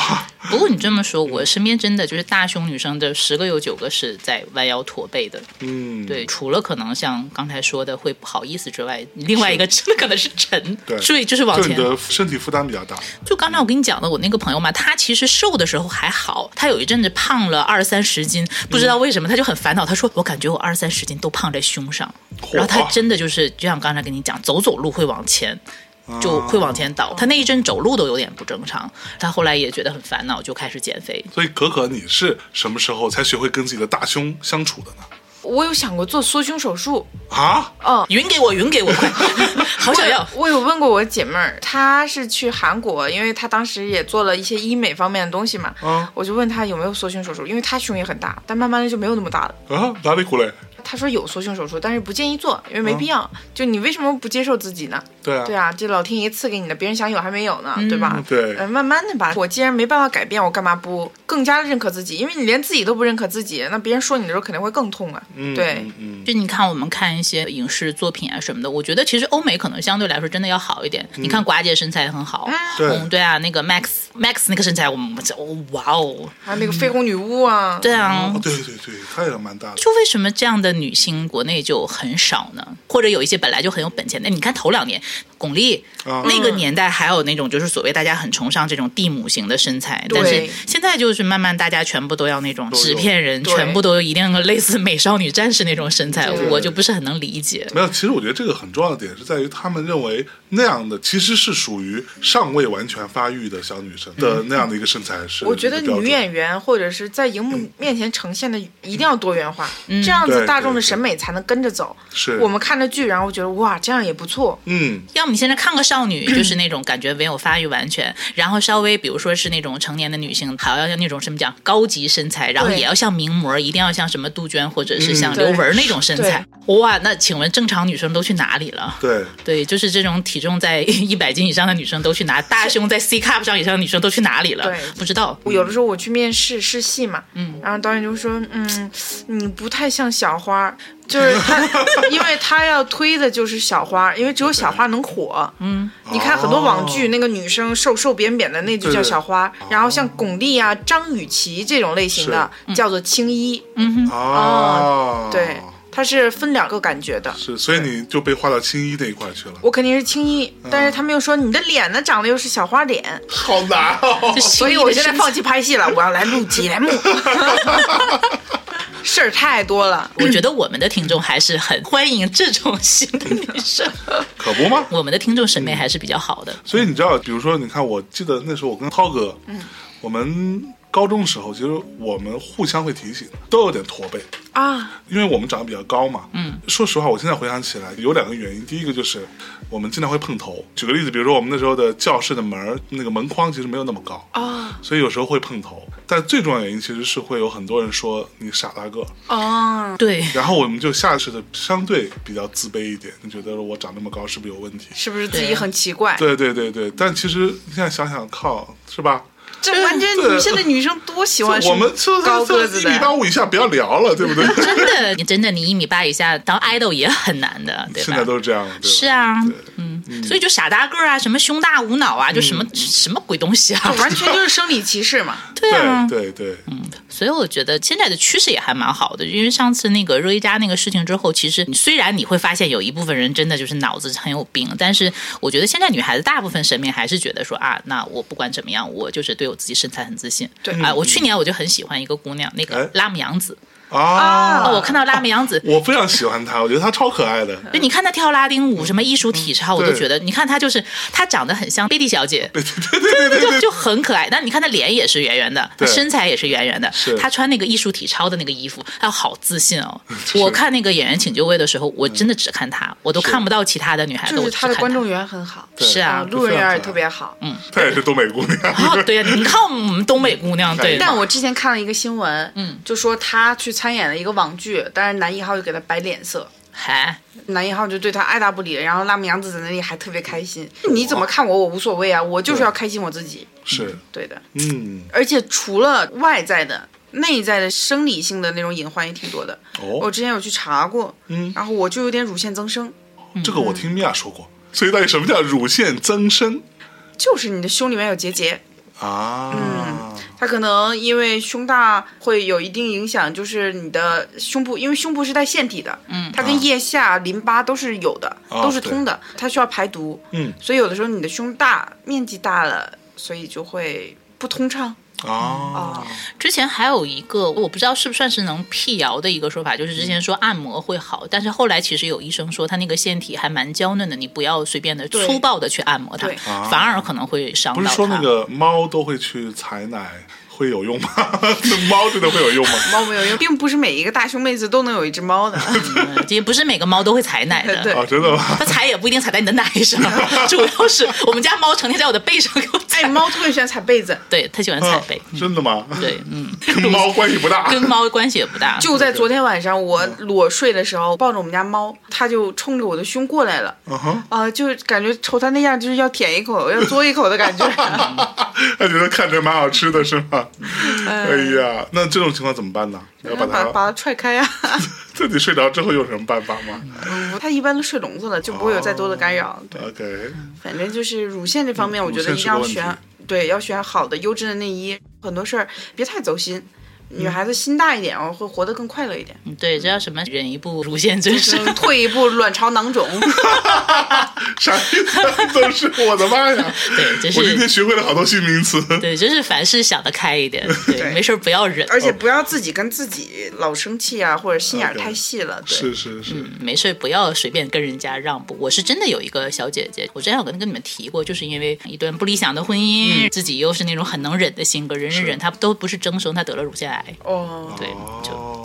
不过你这么说，我身边真的就是大胸女生的十个有九个是在弯腰驼背的。嗯，对，除了可能像刚才说的会不好意思之外，另外一个真的可能是沉，对所以就是往前。就你的身体负担比较大，就刚才我跟你讲的，我那个朋友嘛，他其实瘦的时候还好，他有一阵子胖了二三十斤，不知道为什么他就很烦恼。他说：“我感觉我二三十斤都胖在胸上。”然后他真的就是，就像刚才跟你讲，走走路会往前。就会往前倒，他那一阵走路都有点不正常，他后来也觉得很烦恼，就开始减肥。所以可可，你是什么时候才学会跟自己的大胸相处的呢？我有想过做缩胸手术，啊，哦，匀给我，匀给我，快，好想要。我有问过我姐妹儿，她是去韩国，因为她当时也做了一些医美方面的东西嘛。啊我就问她有没有缩胸手术，因为她胸也很大，但慢慢的就没有那么大了。啊，哪里苦嘞？她说有缩胸手术，但是不建议做，因为没必要。就你为什么不接受自己呢？对啊，对啊，这老天爷赐给你的，别人想有还没有呢，对吧？对呃，慢慢的吧。我既然没办法改变，我干嘛不更加的认可自己？因为你连自己都不认可自己，那别人说你的时候肯定会更痛啊。嗯对，就你看，我们看一些影视作品啊什么的，我觉得其实欧美可能相对来说真的要好一点。你看寡姐身材很好，对嗯，对啊，那个 Max Max 那个身材，我哇哦，还有那个绯红女巫啊，对啊哦，，对对对，她也蛮大的。就为什么这样的女星国内就很少呢？或者有一些本来就很有本钱的，你看头两年巩俐、啊。那个年代，还有那种就是所谓大家很崇尚这种地母型的身材，对但是现在就是慢慢大家全部都要那种纸片人，全部都一定类似美少女战士那种身材，我就不是很能理解。没有，其实我觉得这个很重要的点是在于，他们认为那样的其实是属于尚未完全发育的小女生的那样的一个身材是。我觉得女演员或者是在荧幕面前呈现的一定要多元化，这样子大众的审美才能跟着走。是我们看着剧，然后觉得哇，这样也不错。嗯，要么你现在看个少女，就是那种感觉没有发育完全，然后稍微比如说是那种成年的女性，还要像那种什么讲高级身材，然后也要像名模，一定要像什么杜鹃或者是像嗯刘雯那种身材。哇，那请问正常女生都去哪里了？对，对，就是这种体重在 一百斤以上的女生都去哪？大胸在 C cup 上以上的女生都去哪里了？对不知道。我有的时候我去面试试戏嘛，嗯，然后导演就说，嗯，你不太像小花，就是他，因为他要推的就是小花，因为只有小花能火。嗯，你看很多网剧，哦那个女生瘦瘦扁扁的，那就叫小花。然后像巩俐啊、张雨绮这种类型的，叫做青衣。嗯哼哦，对，它是分两个感觉的。是，所以你就被划到青衣那一块去了，我肯定是青衣，但是他们又说你的脸呢长得又是小花脸，好难哦。所以我现在放弃拍戏了，我要来录节目。事儿太多了，我觉得我们的听众还是很欢迎这种型的女生，可不吗？我们的听众审美还是比较好的。所以你知道，比如说，你看，我记得那时候我跟涛哥，嗯，我们高中时候，其实我们互相会提醒，都有点驼背，啊，因为我们长得比较高嘛。嗯，说实话，我现在回想起来，有两个原因。第一个就是我们经常会碰头。举个例子，比如说我们那时候的教室的门儿那个门框其实没有那么高啊，所以有时候会碰头。但最重要的原因其实是会有很多人说你傻大个，啊，对，然后我们就下意识的相对比较自卑一点，你觉得我长那么高是不是有问题？是不是自己很奇怪？对对对对，但其实现在想想，靠，是吧？这完全现在女生多喜欢我们这高个子一米八，五以下不要聊了，对不对？真的，你真的你一米八以下当 idol 也很难的，对吧现在？都是这样？是啊，嗯，所以就傻大个儿啊，什么胸大无脑啊，就什么、什么鬼东西啊，完全就是生理歧视嘛。对啊，对对嗯，所以我觉得现在的趋势也还蛮好的，因为上次那个热依扎那个事情之后，其实虽然你会发现有一部分人真的就是脑子很有病，但是我觉得现在女孩子大部分审美还是觉得说啊，那我不管怎么样，我就是对我自己身材很自信。对。啊，我去年我就很喜欢一个姑娘，那个哎。拉姆杨子，啊，哦，我看到拉姆杨子。我非常喜欢她，我觉得她超可爱的。就你看她跳拉丁舞，什么艺术体操，我都觉得，你看她就是她长得很像贝蒂小姐，对对对对对就就很可爱。但你看她脸也是圆圆的，她身材也是圆圆的是，她穿那个艺术体操的那个衣服，她好自信哦。我看那个演员请就位的时候，我真的只看她，我都看不到其他的女孩子，就是我只看他的观众缘很好，是啊路人缘也特别好。嗯她也是东北姑娘。哦，对呀，你看我们东北姑娘，对，但我之前看了一个新闻，嗯，就说她去参演了一个网剧，但是男一号就给他摆脸色，还男一号就对他爱答不理，然后辣目洋子在那里还特别开心。你怎么看我，我无所谓啊，我就是要开心我自己。是，对的，嗯，而且除了外在的。内在的生理性的那种隐患也挺多的，哦我哦，之前有去查过，嗯然后我就有点乳腺增生，这个我听米娅说过。所以到底什么叫乳腺增生就是你的胸里面有结节，啊？嗯它可能因为胸大会有一定影响，就是你的胸部，因为胸部是带腺体的，嗯，它跟腋下、淋巴都是有的，啊都是通的，它需要排毒，嗯，所以有的时候你的胸大，面积大了，所以就会不通畅啊啊。之前还有一个，我不知道是不算是能辟谣的一个说法，就是之前说按摩会好，但是后来其实有医生说他那个腺体还蛮娇嫩的，你不要随便的粗暴的去按摩它，反而可能会伤到。不是说那个猫都会去采奶，会有用吗？那猫真的会有用吗？猫没有用，并不是每一个大胸妹子都能有一只猫的。嗯也不是每个猫都会采奶的。对啊，真的吗？它踩也不一定踩在你的奶上，主要是我们家猫成天在我的背上给我踩。哎，猫特别喜欢踩被子，对，它喜欢踩啊背。真的吗？对，嗯，跟猫关系不大。跟猫关系也不大。就在昨天晚上，我裸睡的时候，抱着我们家猫，它就冲着我的胸过来了。嗯哼，啊、就感觉瞅它那样，就是要舔一口，要嘬一口的感觉。它觉得看着蛮好吃的是吗？哎呀，那这种情况怎么办呢？要把它把把它踹开呀、自己睡着之后有什么办法吗它一般都睡笼子了，就不会有再多的干扰。对，？OK，反正就是乳腺这方面，我觉得一定要选，对，要选好的优质的内衣。很多事儿别太走心，女孩子心大一点哦，会活得更快乐一点。嗯对，这叫什么？忍一步，乳腺增生。嗯退一步，卵巢囊肿。啥意思？都是我的妈呀！对，就是我今天学会了好多新名词。对，就是凡事想得开一点，对，对没事儿不要忍，而且不要自己跟自己老生气啊，或者心眼太细了。对，是是是，嗯没事儿不要随便跟人家让步。我是真的有一个小姐姐，我之前有跟跟你们提过，就是因为一段不理想的婚姻，自己又是那种很能忍的性格，忍忍忍，她都不是增生，她得了乳腺癌。哦，对，就哦，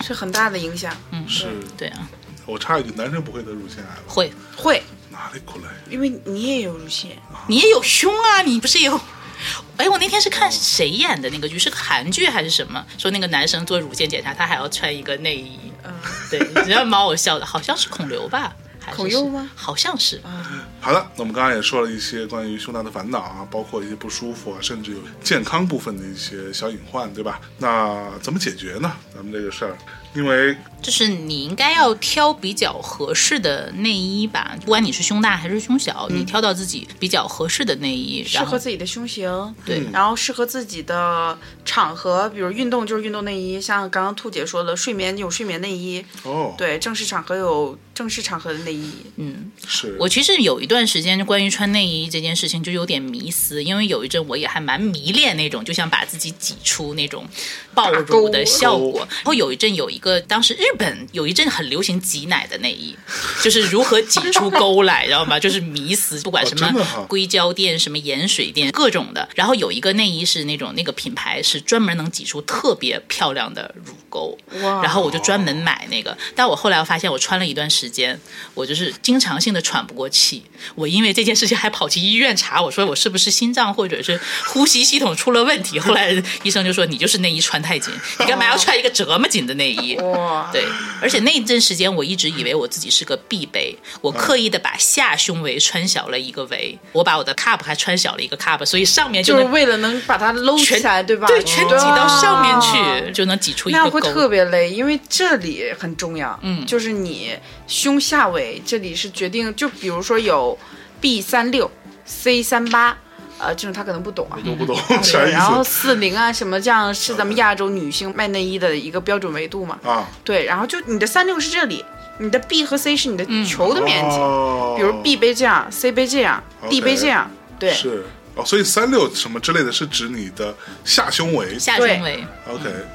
是很大的影响。嗯，是对啊，我插一句，男生不会得乳腺癌吧？会。会，哪里过来？因为你也有乳腺。你也有胸啊，你不是有？哎，我那天是看谁演的那个剧，是个韩剧还是什么？说那个男生做乳腺检查，他还要穿一个内衣。嗯，对，只要猫我笑的，好像是孔刘吧？还是孔侑吗？好像是啊。好的，那我们刚刚也说了一些关于胸大的烦恼啊，包括一些不舒服啊，甚至有健康部分的一些小隐患，对吧？那怎么解决呢？咱们这个事儿，因为就是你应该要挑比较合适的内衣吧，不管你是胸大还是胸小，你挑到自己比较合适的内衣，适合自己的胸型，对。然后适合自己的场合，比如运动就是运动内衣，像刚刚兔姐说的，睡眠有睡眠内衣，哦，对，正式场合有正式场合的内衣。嗯，是。我其实有一段时间就关于穿内衣这件事情就有点迷思，因为有一阵我也还蛮迷恋那种，就想把自己挤出那种爆乳的效果。然后有一阵有一个，当时日本有一阵很流行挤奶的内衣，就是如何挤出沟来，知道吗？就是迷思，不管什么硅胶垫、什么盐水垫，各种的。然后有一个内衣是那种那个品牌是专门能挤出特别漂亮的乳沟，哇然后我就专门买那个。但我后来我发现，我穿了一段时间，我就是经常性的喘不过气。我因为这件事情还跑去医院查，我说我是不是心脏或者是呼吸系统出了问题。后来医生就说你就是内衣穿太紧，你干嘛要穿一个这么紧的内衣？哇，对，而且那一阵时间，我一直以为我自己是个 B 杯，我刻意的把下胸围穿小了一个围，我把我的 cup 还穿小了一个 cup，所以上面就是为了能把它搂起来，对吧？对，全挤到上面哦去，就能挤出一个那会特。别累，因为这里很重要。嗯就是你胸下围这里是决定，就比如说有 B 三六、C 三八，呃，这种他可能不懂啊。都不懂啥意 然后思四零啊什么这样是咱们亚洲女性卖内衣的一个标准维度嘛？啊？对，然后就你的三六是这里，你的 B 和 C 是你的球的面积，哦比如 B 杯这样，C 杯这样 OK，D 杯这样，对，是哦，所以三六什么之类的是指你的下胸围。下胸围，OK，嗯，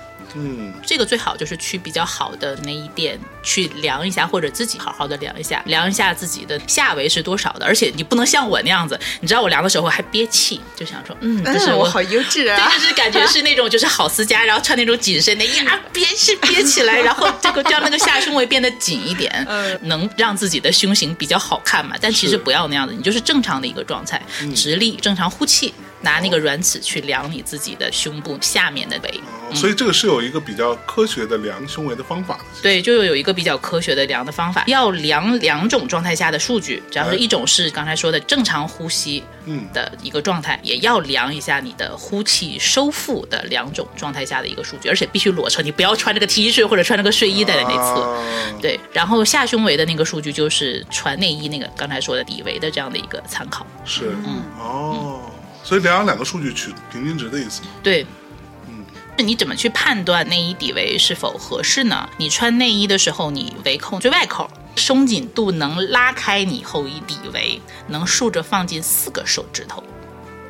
这个最好就是去比较好的内衣店去量一下，或者自己好好的量一下，量一下自己的下围是多少的。而且你不能像我那样子，你知道我量的时候还憋气，就想说，嗯，但是我嗯我好优质对，啊！就是感觉是那种就是好思家，然后穿那种紧身的衣啊，憋是憋起来，然后这个让那个下胸围变得紧一点，嗯能让自己的胸型比较好看嘛。但其实不要那样子，你就是正常的一个状态，直立，正常呼气，拿那个软尺去量你自己的胸部下面的围。哦所以这个是有一个比较科学的量胸围的方法。对，就有一个比较科学的量的方法，要量两种状态下的数据，只要是一种是刚才说的正常呼吸嗯的一个状态，也要量一下你的呼气收腹的两种状态下的一个数据，而且必须裸车，你不要穿这个 T 恤或者穿这个睡衣在那侧。啊对，然后下胸围的那个数据就是穿内衣那个刚才说的底围的这样的一个参考。是，嗯哦，所以两两个数据取平均值的意思吗？对，你怎么去判断内衣底围是否合适呢？你穿内衣的时候，你围扣最外口，松紧度能拉开你后衣底围，能竖着放进四个手指头。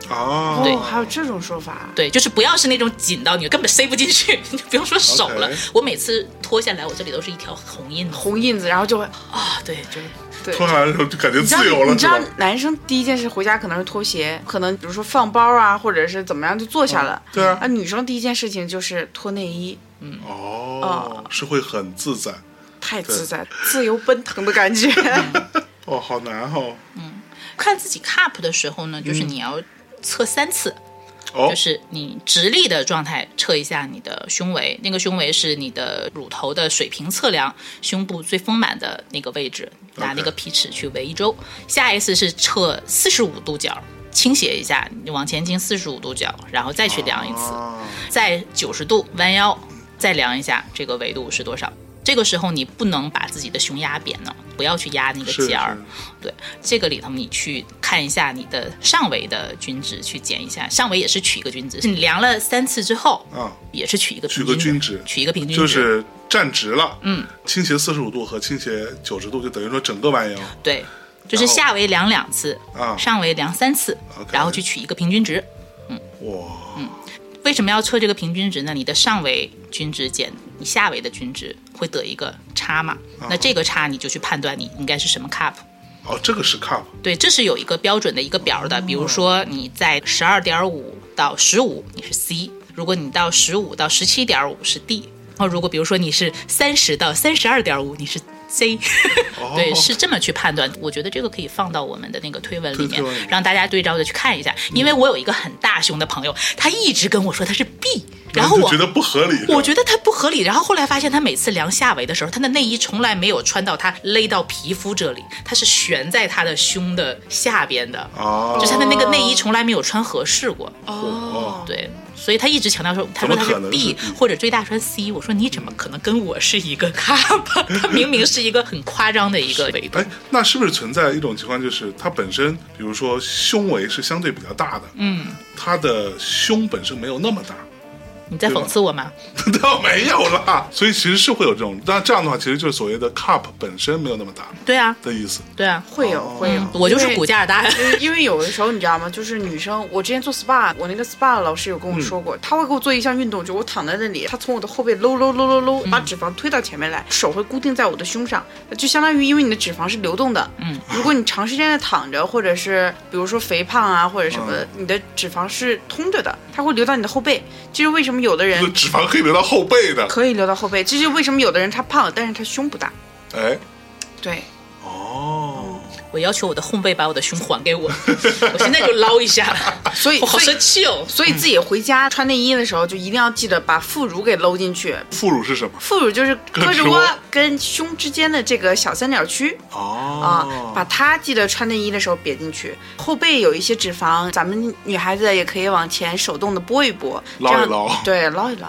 哦，还有这种说法，对，就是不要是那种紧到你根本塞不进去，你就不用说手了。我每次脱下来，我这里都是一条红印子。红印子，然后就会啊，对，就对脱下来的时候就感觉自由了，你知道？男生第一件事回家可能是脱鞋，可能比如说放包啊，或者是怎么样就坐下了。对啊啊，女生第一件事情就是脱内衣，嗯哦，是会很自在。太自在，自由奔腾的感觉。哦，好难哦。嗯看自己 cup 的时候呢，就是你要测三次，哦就，是你直立的状态测一下你的胸围，那个胸围是你的乳头的水平测量，胸部最丰满的那个位置，拿那个皮尺去围一周。下一次是测四十五度角。倾斜一下，你往前倾四十五度角，然后再去量一次，啊再九十度弯腰，再量一下这个维度是多少。这个时候你不能把自己的胸压扁了，不要去压那个是尖儿。对，这个里头你去看一下你的上围的均值，去减一下，上围也是取一个均值。你量了三次之后，啊，也是取一个取个平均均值。取一个平均值，就是站直了，嗯，倾斜四十五度和倾斜九十度，就等于说整个弯腰。对，就是下围量两次，啊。上围量三次然后去取一个平均值。嗯。哇，为什么要测这个平均值呢？你的上围均值减你下围的均值会得一个差嘛？啊那这个差你就去判断你应该是什么 cup。哦，这个是 cup 对，这是有一个标准的一个表的。比如说你在十二点五到十五，你是 C；如果你到十五到十七点五是 D。然后如果比如说你是三十到三十二点五，你是 C。哦，对，是这么去判断。我觉得这个可以放到我们的那个推文里面推推文里面，让大家对照的去看一下。因为我有一个很大胸的朋友，他一直跟我说他是 B，然后我觉得不合理，我觉得他不合理，然后后来发现他每次量下围的时候，他的内衣从来没有穿到他勒到皮肤这里，他是悬在他的胸的下边的，哦，就是他的那个内衣从来没有穿合适过。哦，对，所以他一直强调说，他说他是 B？或者最大穿 C。我说你怎么可能跟我是一个咖吧他明明是一个很夸张的一个 维度。哎，那是不是存在一种情况，就是他本身，比如说胸围是相对比较大的，嗯，他的胸本身没有那么大，你在讽刺我吗？倒没有啦，所以其实是会有这种，但这样的话，其实就是所谓的 cup 本身没有那么大对啊，的意思。对啊，会有会有，我就是骨架大。因为有的时候你知道吗？就是女生，我之前做 SPA，我那个 SPA 老师有跟我说过，他会给我做一项运动，就我躺在那里，他从我的后背搂搂搂搂搂，把脂肪推到前面来，手会固定在我的胸上，就相当于因为你的脂肪是流动的，嗯，如果你长时间的躺着，或者是比如说肥胖啊或者什么的，你的脂肪是通着的，它会流到你的后背。这是为什么有的人脂肪可以留到后背的，可以留到后背，这就是为什么有的人他胖，但是他胸不大。哎，对，哦，我要求我的后背把我的胸还给我，我现在就捞一下。所以我好生气哦。所以自己回家穿内衣的时候，就一定要记得把副乳给搂进去。副乳是什么？副乳就是胳肢窝窝跟胸之间的这个小三角区啊哦，，把它记得穿内衣的时候别进去。后背有一些脂肪，咱们女孩子也可以往前手动的拨一拨，捞一这样捞对，捞一捞。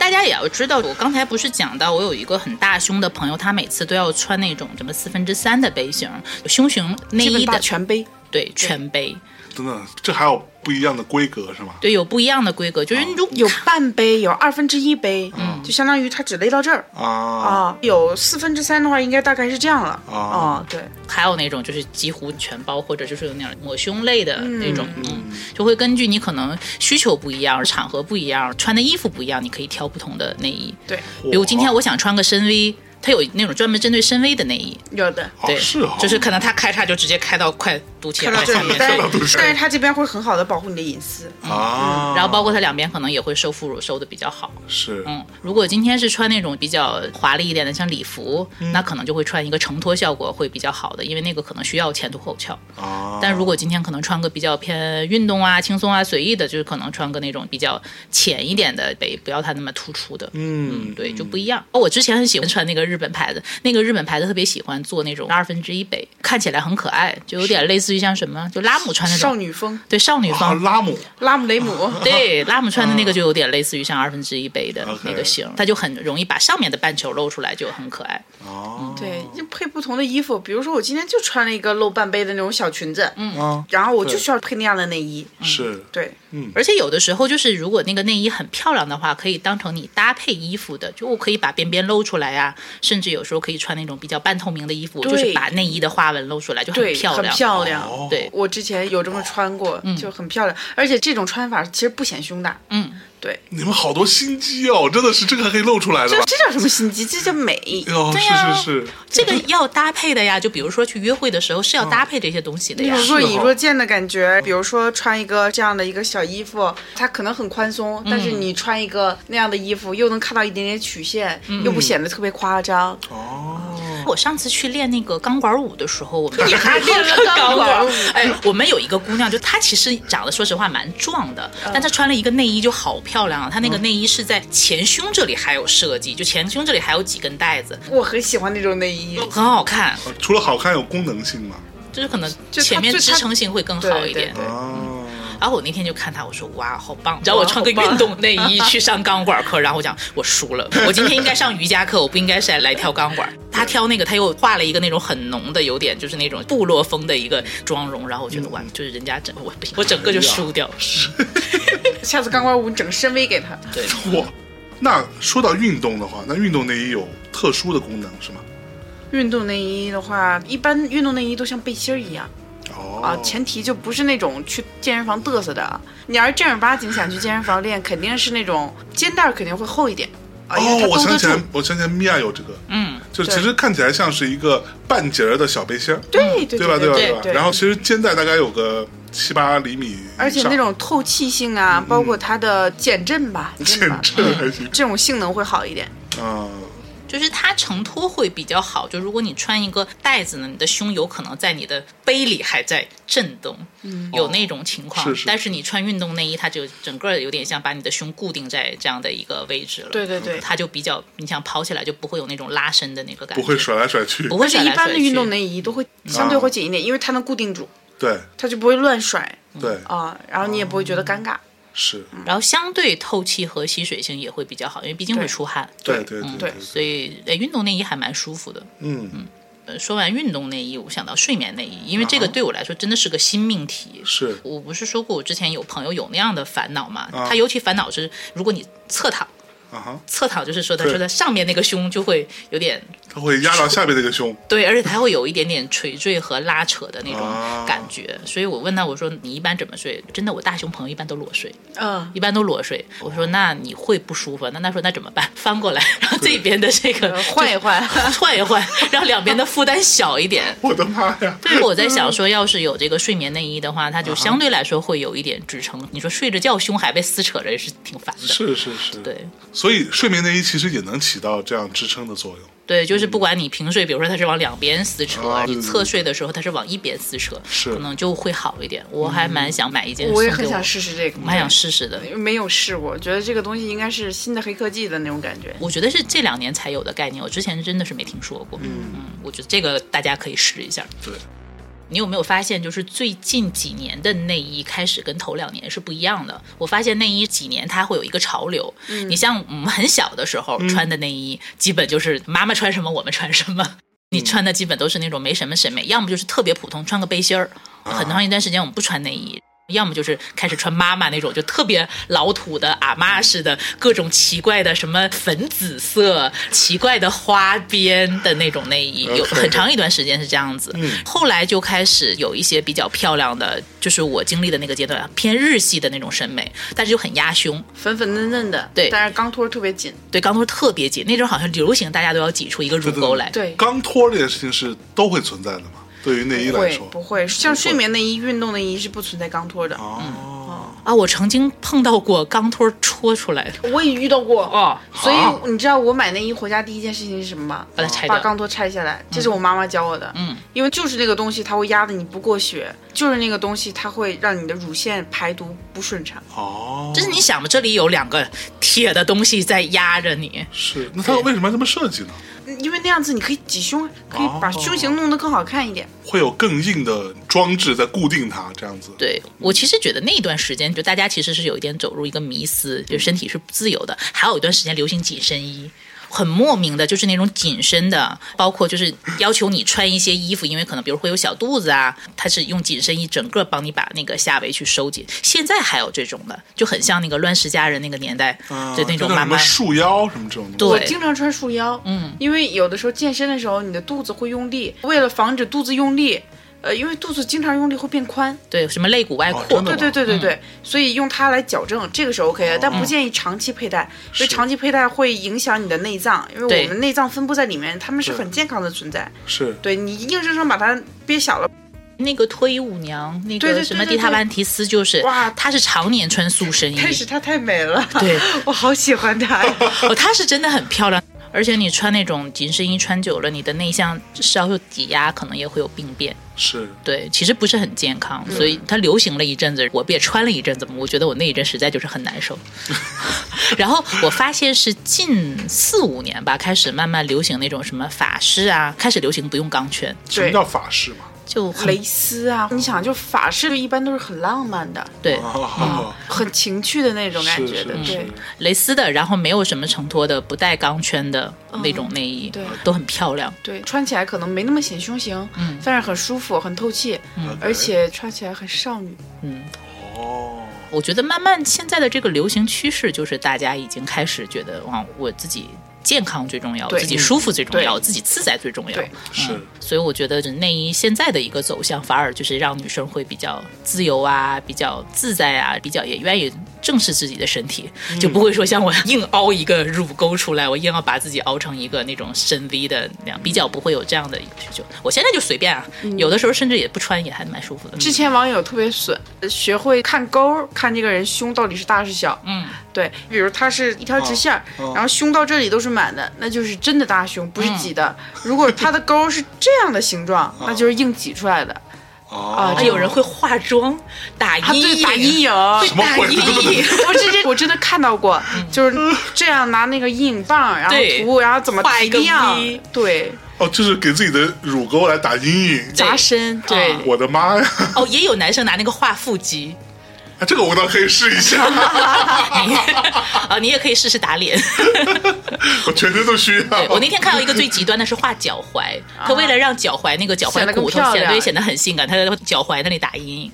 大家也要知道，我刚才不是讲到我有一个很大胸的朋友，他每次都要穿那种什么四分之三的杯型儿，胸型内衣的全杯，对全背，等等，这还有不一样的规格是吗？对有不一样的规格，就是如有半杯，有二分之一杯，嗯，就相当于它只勒到这儿啊啊。有四分之三的话，应该大概是这样了啊啊。对，还有那种就是几乎全包，或者就是有那种抹胸类的那种，嗯，就会根据你可能需求不一样、场合不一样、穿的衣服不一样，你可以挑不同的内衣。对，比如今天我想穿个深 V，它有那种专门针对深 V 的内衣，有的。对，哦是哦，就是可能它开叉就直接开到快看到这但是但是它这边会很好的保护你的隐私。啊，然后包括它两边可能也会收副乳收的比较好。是嗯，如果今天是穿那种比较华丽一点的，像礼服，嗯那可能就会穿一个承托效果会比较好的，因为那个可能需要前凸后翘。啊，但如果今天可能穿个比较偏运动啊、轻松啊、随意的，就是可能穿个那种比较浅一点的背，不要它那么突出的。嗯，对，就不一样。我之前很喜欢穿那个日本牌子，那个日本牌子特别喜欢做那种二分之一背，看起来很可爱，就有点类似于像什么，就拉姆穿的少，女风，对少女啊风。拉姆。拉姆雷姆。对，拉姆穿的那个就有点类似于像二分之一杯的那个型，它就很容易把上面的半球露出来，就很可爱。哦，对，就配不同的衣服，比如说我今天就穿了一个露半杯的那种小裙子，然后我就需要配那样的内衣，是。对，而且有的时候就是，如果那个内衣很漂亮的话，可以当成你搭配衣服的，就我可以把边边露出来呀、甚至有时候可以穿那种比较半透明的衣服，就是把内衣的花纹露出来，就很对，很漂亮。漂亮。哦。对，我之前有这么穿过，就很漂亮，而且这种穿法其实不显胸大，嗯，对，你们好多心机哦，真的是这个还可以露出来的吧？这这叫什么心机？这叫美。哦，对呀是是是，这个要搭配的呀，就比如说去约会的时候是要搭配这些东西的呀。那种若隐若现的感觉，比如说穿一个这样的一个小衣服，它可能很宽松，但是你穿一个那样的衣服，又能看到一点点曲线，又不显得特别夸张。哦，我上次去练那个钢管舞的时候，我们你还 练了钢管舞哎，我们有一个姑娘，就她其实长得说实话蛮壮的，但她穿了一个内衣就好漂亮啊。她那个内衣是在前胸这里还有设计，就前胸这里还有几根带子，我很喜欢那种内衣。很好看。除了好看，有功能性嘛？就是可能前面支撑性会更好一点。对对哦，然后我那天就看他，我说哇，好棒！你知道我穿个运动内衣 去上钢管课，然后我讲我输了，我今天应该上瑜伽课，我不应该是来跳钢管。他挑那个，他又画了一个那种很浓的，有点就是那种部落风的一个妆容，然后我觉得哇，就是人家整我不行，我整个就输掉了。下次钢管舞你整深 V 给他。对，哇，那说到运动的话，那运动内衣有特殊的功能是吗？运动内衣的话，一般运动内衣都像背心儿一样哦，啊，前提就不是那种去健身房嘚瑟的。你要是正儿八经想去健身房练，肯定是那种肩带肯定会厚一点哦我想起来。，我想起来，米娅有这个，嗯，就其实看起来像是一个半截儿的小背心儿，对对对吧？对吧？对吧？然后其实肩带大概有个七八厘米，而且那种透气性啊，包括它的减震吧，减震还行这种性能会好一点。啊，就是它承托会比较好。就如果你穿一个带子呢，你的胸有可能在你的杯里还在震动，嗯，有那种情况。是是但是你穿运动内衣，它就整个有点像把你的胸固定在这样的一个位置了。对对对它就比较，你想跑起来就不会有那种拉伸的那个感觉，不会甩来甩去不，会而且甩来甩去一般的运动内衣都会相对会紧一点，因为它能固定住，对它就不会乱甩对啊，然后你也不会觉得尴尬。是，然后相对透气和吸水性也会比较好，因为毕竟会出汗。对对对对所以，呃，运动内衣还蛮舒服的。嗯，嗯，说完运动内衣，我想到睡眠内衣，因为这个对我来说真的是个新命题。是我不是说过我之前有朋友有那样的烦恼嘛？啊他尤其烦恼是，如果你侧躺，啊哈，侧躺就是说他说他上面那个胸就会有点它会压到下面那个胸，对，而且它会有一点点垂坠和拉扯的那种啊感觉。所以我问他，我说你一般怎么睡？真的，我大胸朋友一般都裸睡，嗯，一般都裸睡。我说那你会不舒服？那他说那怎么办？翻过来，然后这边的这个换一换。换一换，让两边的负担小一点。我的妈呀！所以我在想说，要是有这个睡眠内衣的话，它就相对来说会有一点支撑。你说睡着觉胸还被撕扯着，也是挺烦的。是是是，对所以睡眠内衣其实也能起到这样支撑的作用。对，就是不管你平睡，比如说它是往两边撕扯，你侧睡的时候它是往一边撕扯，是可能就会好一点。我还蛮想买一件，我也很想，试试这个，蛮想试试的。没有试过，觉得这个东西应该是新的黑科技的那种感觉。我觉得是这两年才有的概念，我之前真的是没听说过。嗯嗯我觉得这个大家可以试一下。对，你有没有发现，就是最近几年的内衣开始跟头两年是不一样的？我发现内衣几年它会有一个潮流。你像我们很小的时候穿的内衣，基本就是妈妈穿什么我们穿什么。你穿的基本都是那种没什么审美，要么就是特别普通，穿个背心儿。很长一段时间我们不穿内衣。要么就是开始穿妈妈那种，就特别老土的阿妈式的，各种奇怪的什么粉紫色、奇怪的花边的那种内衣，有很长一段时间是这样子。后来就开始有一些比较漂亮的，就是我经历的那个阶段，偏日系的那种审美，但是又很压胸，粉粉嫩嫩的，对。但是钢托特别紧，对钢托特别紧，那种好像流行，大家都要挤出一个乳沟来。对，钢托这件事情是都会存在的嘛？对于内衣来说，不会，像睡眠内衣、运动内衣是不存在钢托的。哦，啊，我曾经碰到过钢托戳出来的。我也遇到过哦所啊以你知道我买内衣回家第一件事情是什么吗？把它拆掉把钢托拆下来，这是我妈妈教我的。嗯，因为就是那个东西，它会压的你不过血，就是那个东西，它会让你的乳腺排毒不顺畅。哦，就是你想嘛，这里有两个铁的东西在压着你，是那它为什么要这么设计呢？因为那样子你可以挤胸，可以把哦胸型弄得更好看一点。会有更硬的装置在固定它，这样子。对我其实觉得那一段时间，就大家其实是有一点走入一个迷思，就身体是不自由的。还有一段时间流行紧身衣。很莫名的，就是那种紧身的，包括就是要求你穿一些衣服，因为可能比如会有小肚子啊，它是用紧身衣整个帮你把那个下围去收紧。现在还有这种的，就很像那个乱世佳人那个年代，啊就那种妈妈束腰什么这种东西。对我经常穿束腰，嗯，因为有的时候健身的时候，你的肚子会用力，为了防止肚子用力，呃，因为肚子经常用力会变宽，对，什么肋骨外扩，对对对对对，所以用它来矫正，这个是 OK 的，但不建议长期佩戴，因为长期佩戴会影响你的内脏，因为我们内脏分布在里面，它们是很健康的存在。是对你硬生生把它憋小了，那个脱衣舞娘，那个什么对对蒂塔班提斯，就是哇她是常年穿塑身衣，但是她太美了，对，我好喜欢她呀。哦，她是真的很漂亮。而且你穿那种紧身衣穿久了，你的内向稍有挤压，可能也会有病变。是，对，其实不是很健康，所以它流行了一阵子，我也穿了一阵子，我觉得我那一阵实在就是很难受。然后我发现是近四五年吧，开始慢慢流行那种什么法式啊，开始流行不用钢圈，什么叫法式嘛？就蕾丝啊，你想，就法式一般都是很浪漫的、对哦，很情趣的那种感觉的，是是对。蕾丝的，然后没有什么承托的，不带钢圈的那种内衣，对都很漂亮。对，穿起来可能没那么显胸型，嗯，但是很舒服，很透气，嗯，而且穿起来很少女。嗯哦，我觉得慢慢现在的这个流行趋势，就是大家已经开始觉得，哇，我自己健康最重要，自己舒服最重要，自己自在最重要。对是所以我觉得内衣现在的一个走向，反而就是让女生会比较自由啊，比较自在啊，比较也愿意正视自己的身体，就不会说像我硬凹一个乳沟出来，我硬要把自己凹成一个那种深 V 的那样，比较不会有这样的一个需求。我现在就随便啊，有的时候甚至也不穿，也还蛮舒服的。之前网友特别损，学会看沟儿，看这个人胸到底是大是小。嗯，对，比如他是一条直线儿，然后胸到这里都是满的，那就是真的大胸，不是挤的。如果他的沟儿是这样的形状，那就是硬挤出来的。哦，还有人会化妆、打阴影、打阴影？打阴影。我之前我真的看到过，就是这样拿那个阴影棒，然后涂，然后怎么画一个提亮 V，对，哦，就是给自己的乳沟来打阴影。加深，对。啊我的妈呀！哦，也有男生拿那个画腹肌，啊这个我倒可以试一下，你 啊，你也可以试试打脸。我全身都需对要。我那天看到一个最极端的是画脚踝，他为了让脚踝那个脚踝骨头显得显得很性感，他在脚踝那里打阴影。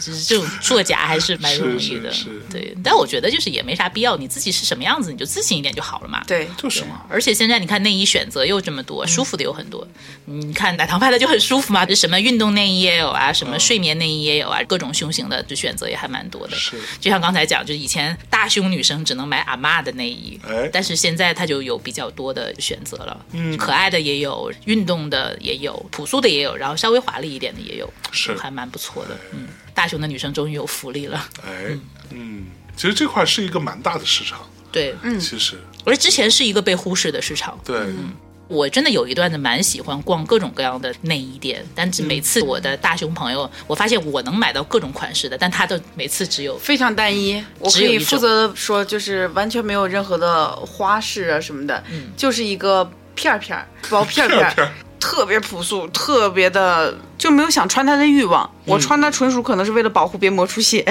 就是这种作假还是蛮容易的，是是是对。但我觉得就是也没啥必要，你自己是什么样子，你就自信一点就好了嘛。对，就是嘛，而且现在你看内衣选择又这么多，舒服的有很多。你看奶糖派的就很舒服嘛，什么运动内衣也有啊，什么睡眠内衣也有啊，各种胸型的就选择也还蛮多的。是就像刚才讲，就是以前大胸女生只能买阿嬷的内衣，哎但是现在它就有比较多的选择了。嗯，可爱的也有，运动的也有，朴素的也有，然后稍微华丽一点的也有，是还蛮不错的。嗯，大胸的女生终于有福利了。哎，嗯，其实这块是一个蛮大的市场，对，嗯其实而之前是一个被忽视的市场。对，嗯我真的有一段子蛮喜欢逛各种各样的内衣店，但是每次我的大胸朋友，我发现我能买到各种款式的，但他的每次只有非常单一。我可以负责的说，就是完全没有任何的花式啊什么的，就是一个片儿片儿 薄片儿片儿。特别朴素，特别的就没有想穿它的欲望。我穿它纯属可能是为了保护别磨出血。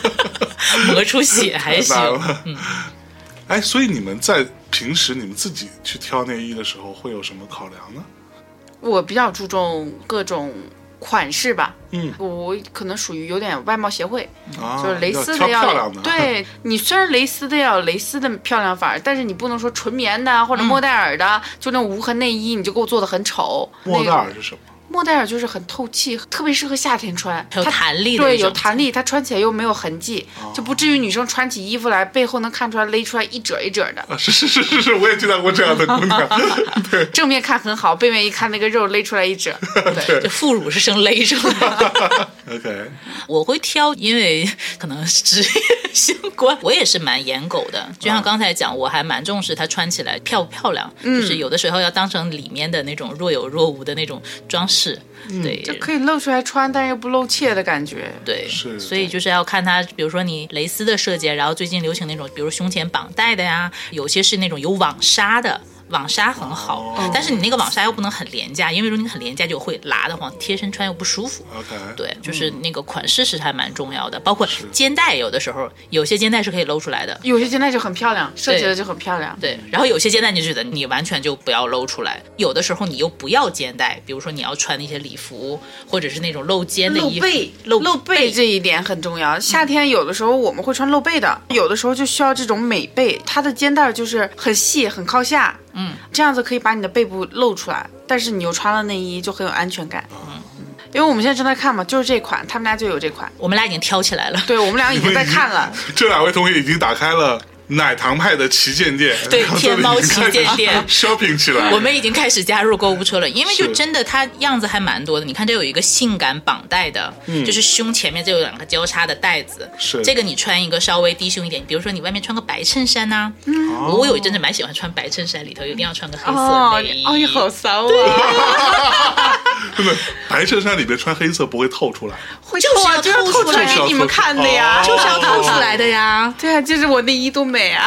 磨出血还行。哎，所以你们在平时你们自己去挑内衣的时候，会有什么考量呢？我比较注重各种款式吧，嗯，我可能属于有点外貌协会，啊，就是蕾丝的要漂亮的，，对你虽然蕾丝的要有蕾丝的漂亮法儿，但是你不能说纯棉的或者莫代尔的，就那种无痕内衣，你就给我做的很丑。莫代那个尔是什么？莫代尔就是很透气，特别适合夏天穿，还有弹力的对，有弹力，它穿起来又没有痕迹，就不至于女生穿起衣服来背后能看出来勒出来一褶一褶的。啊，是 是是是是，我也见到过这样的姑娘。对，正面看很好，背面一看那个肉勒出来一褶。对，就副乳是生勒出来的。OK，我会挑，因为可能职业相关，我也是蛮颜狗的。就像刚才讲，我还蛮重视它穿起来漂不漂亮，就是有的时候要当成里面的那种若有若无的那种装饰。对，就可以露出来穿，但又不露怯的感觉。对，是所以就是要看它，比如说你蕾丝的设计，然后最近流行那种，比如胸前绑带的呀，有些是那种有网纱的。网纱很好，哦。但是你那个网纱又不能很廉价，因为如果你很廉价就会拉得慌，贴身穿又不舒服。OK，对，就是那个款式是还蛮重要的，包括肩带，有的时候有些肩带是可以露出来的，有些肩带就很漂亮，设计的就很漂亮。对，然后有些肩带你就觉得你完全就不要露出来，有的时候你又不要肩带，比如说你要穿那些礼服，或者是那种露肩的衣服，露背，露露背这一点很重要。夏天有的时候我们会穿露背的，有的时候就需要这种美背，它的肩带就是很细，很靠下，嗯，这样子可以把你的背部露出来，但是你又穿了内衣，就很有安全感。嗯因为我们现在正在看嘛，就是这款，他们家就有这款。我们俩已经挑起来了。对，我们俩已经在看了。这两位同学已经打开了奶糖派的旗舰店，对天猫旗舰店 shopping 起来。我们已经开始加入购物车了，因为就真的它样子还蛮多的。你看，这有一个性感绑带的，就是胸前面这有两个交叉的带子。嗯是这个你穿一个稍微低胸一点，比如说你外面穿个白衬衫呐、嗯我有一阵子蛮喜欢穿白衬衫，里头一定要穿个黑色哦内衣。哦，你好骚啊！真的 白衬衫里边穿黑色不会透出来，会就是要透啊，就要透出来来给你们看的呀，哦就是要透出来的呀。对啊，就是我内衣多美啊！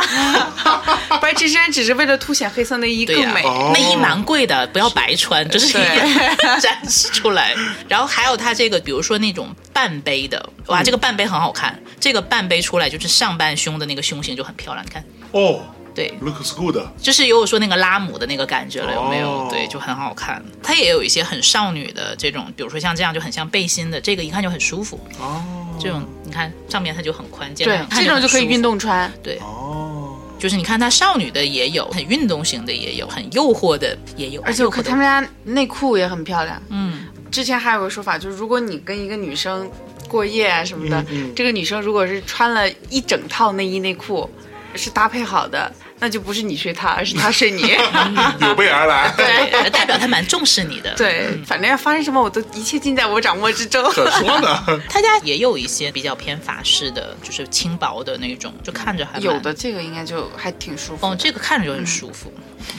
白衬衫只是为了凸显黑色内衣更美。哦内衣蛮贵的，不要白穿，就是对 展示出来。然后还有它这个，比如说那种半杯的，哇，嗯这个半杯很好看。这个半杯出来就是上半胸的那个胸型就很漂亮，你看，哦对，，looks good。就是有我说那个拉姆的那个感觉了，有没有？哦对，就很好看。它也有一些很少女的这种，比如说像这样就很像背心的，这个一看就很舒服。哦这种你看上面它就很宽，肩对这种就可以运。动穿。对，哦，就是你看它少女的也有，很运动型的也有，很诱惑的也有。而且我看他们家内裤也很漂亮。嗯，之前还有个说法，就是如果你跟一个女生过夜啊什么的，嗯嗯这个女生如果是穿了一整套内衣内裤，是搭配好的，那就不是你睡他，而是他睡你。有备而来。对，代表他蛮重视你的。对，反正要发生什么，我都一切尽在我掌握之中。可说呢，他家也有一些比较偏法式的，就是轻薄的那种，就看着还蛮有的。这个应该就还挺舒服。哦，这个看着就很舒服，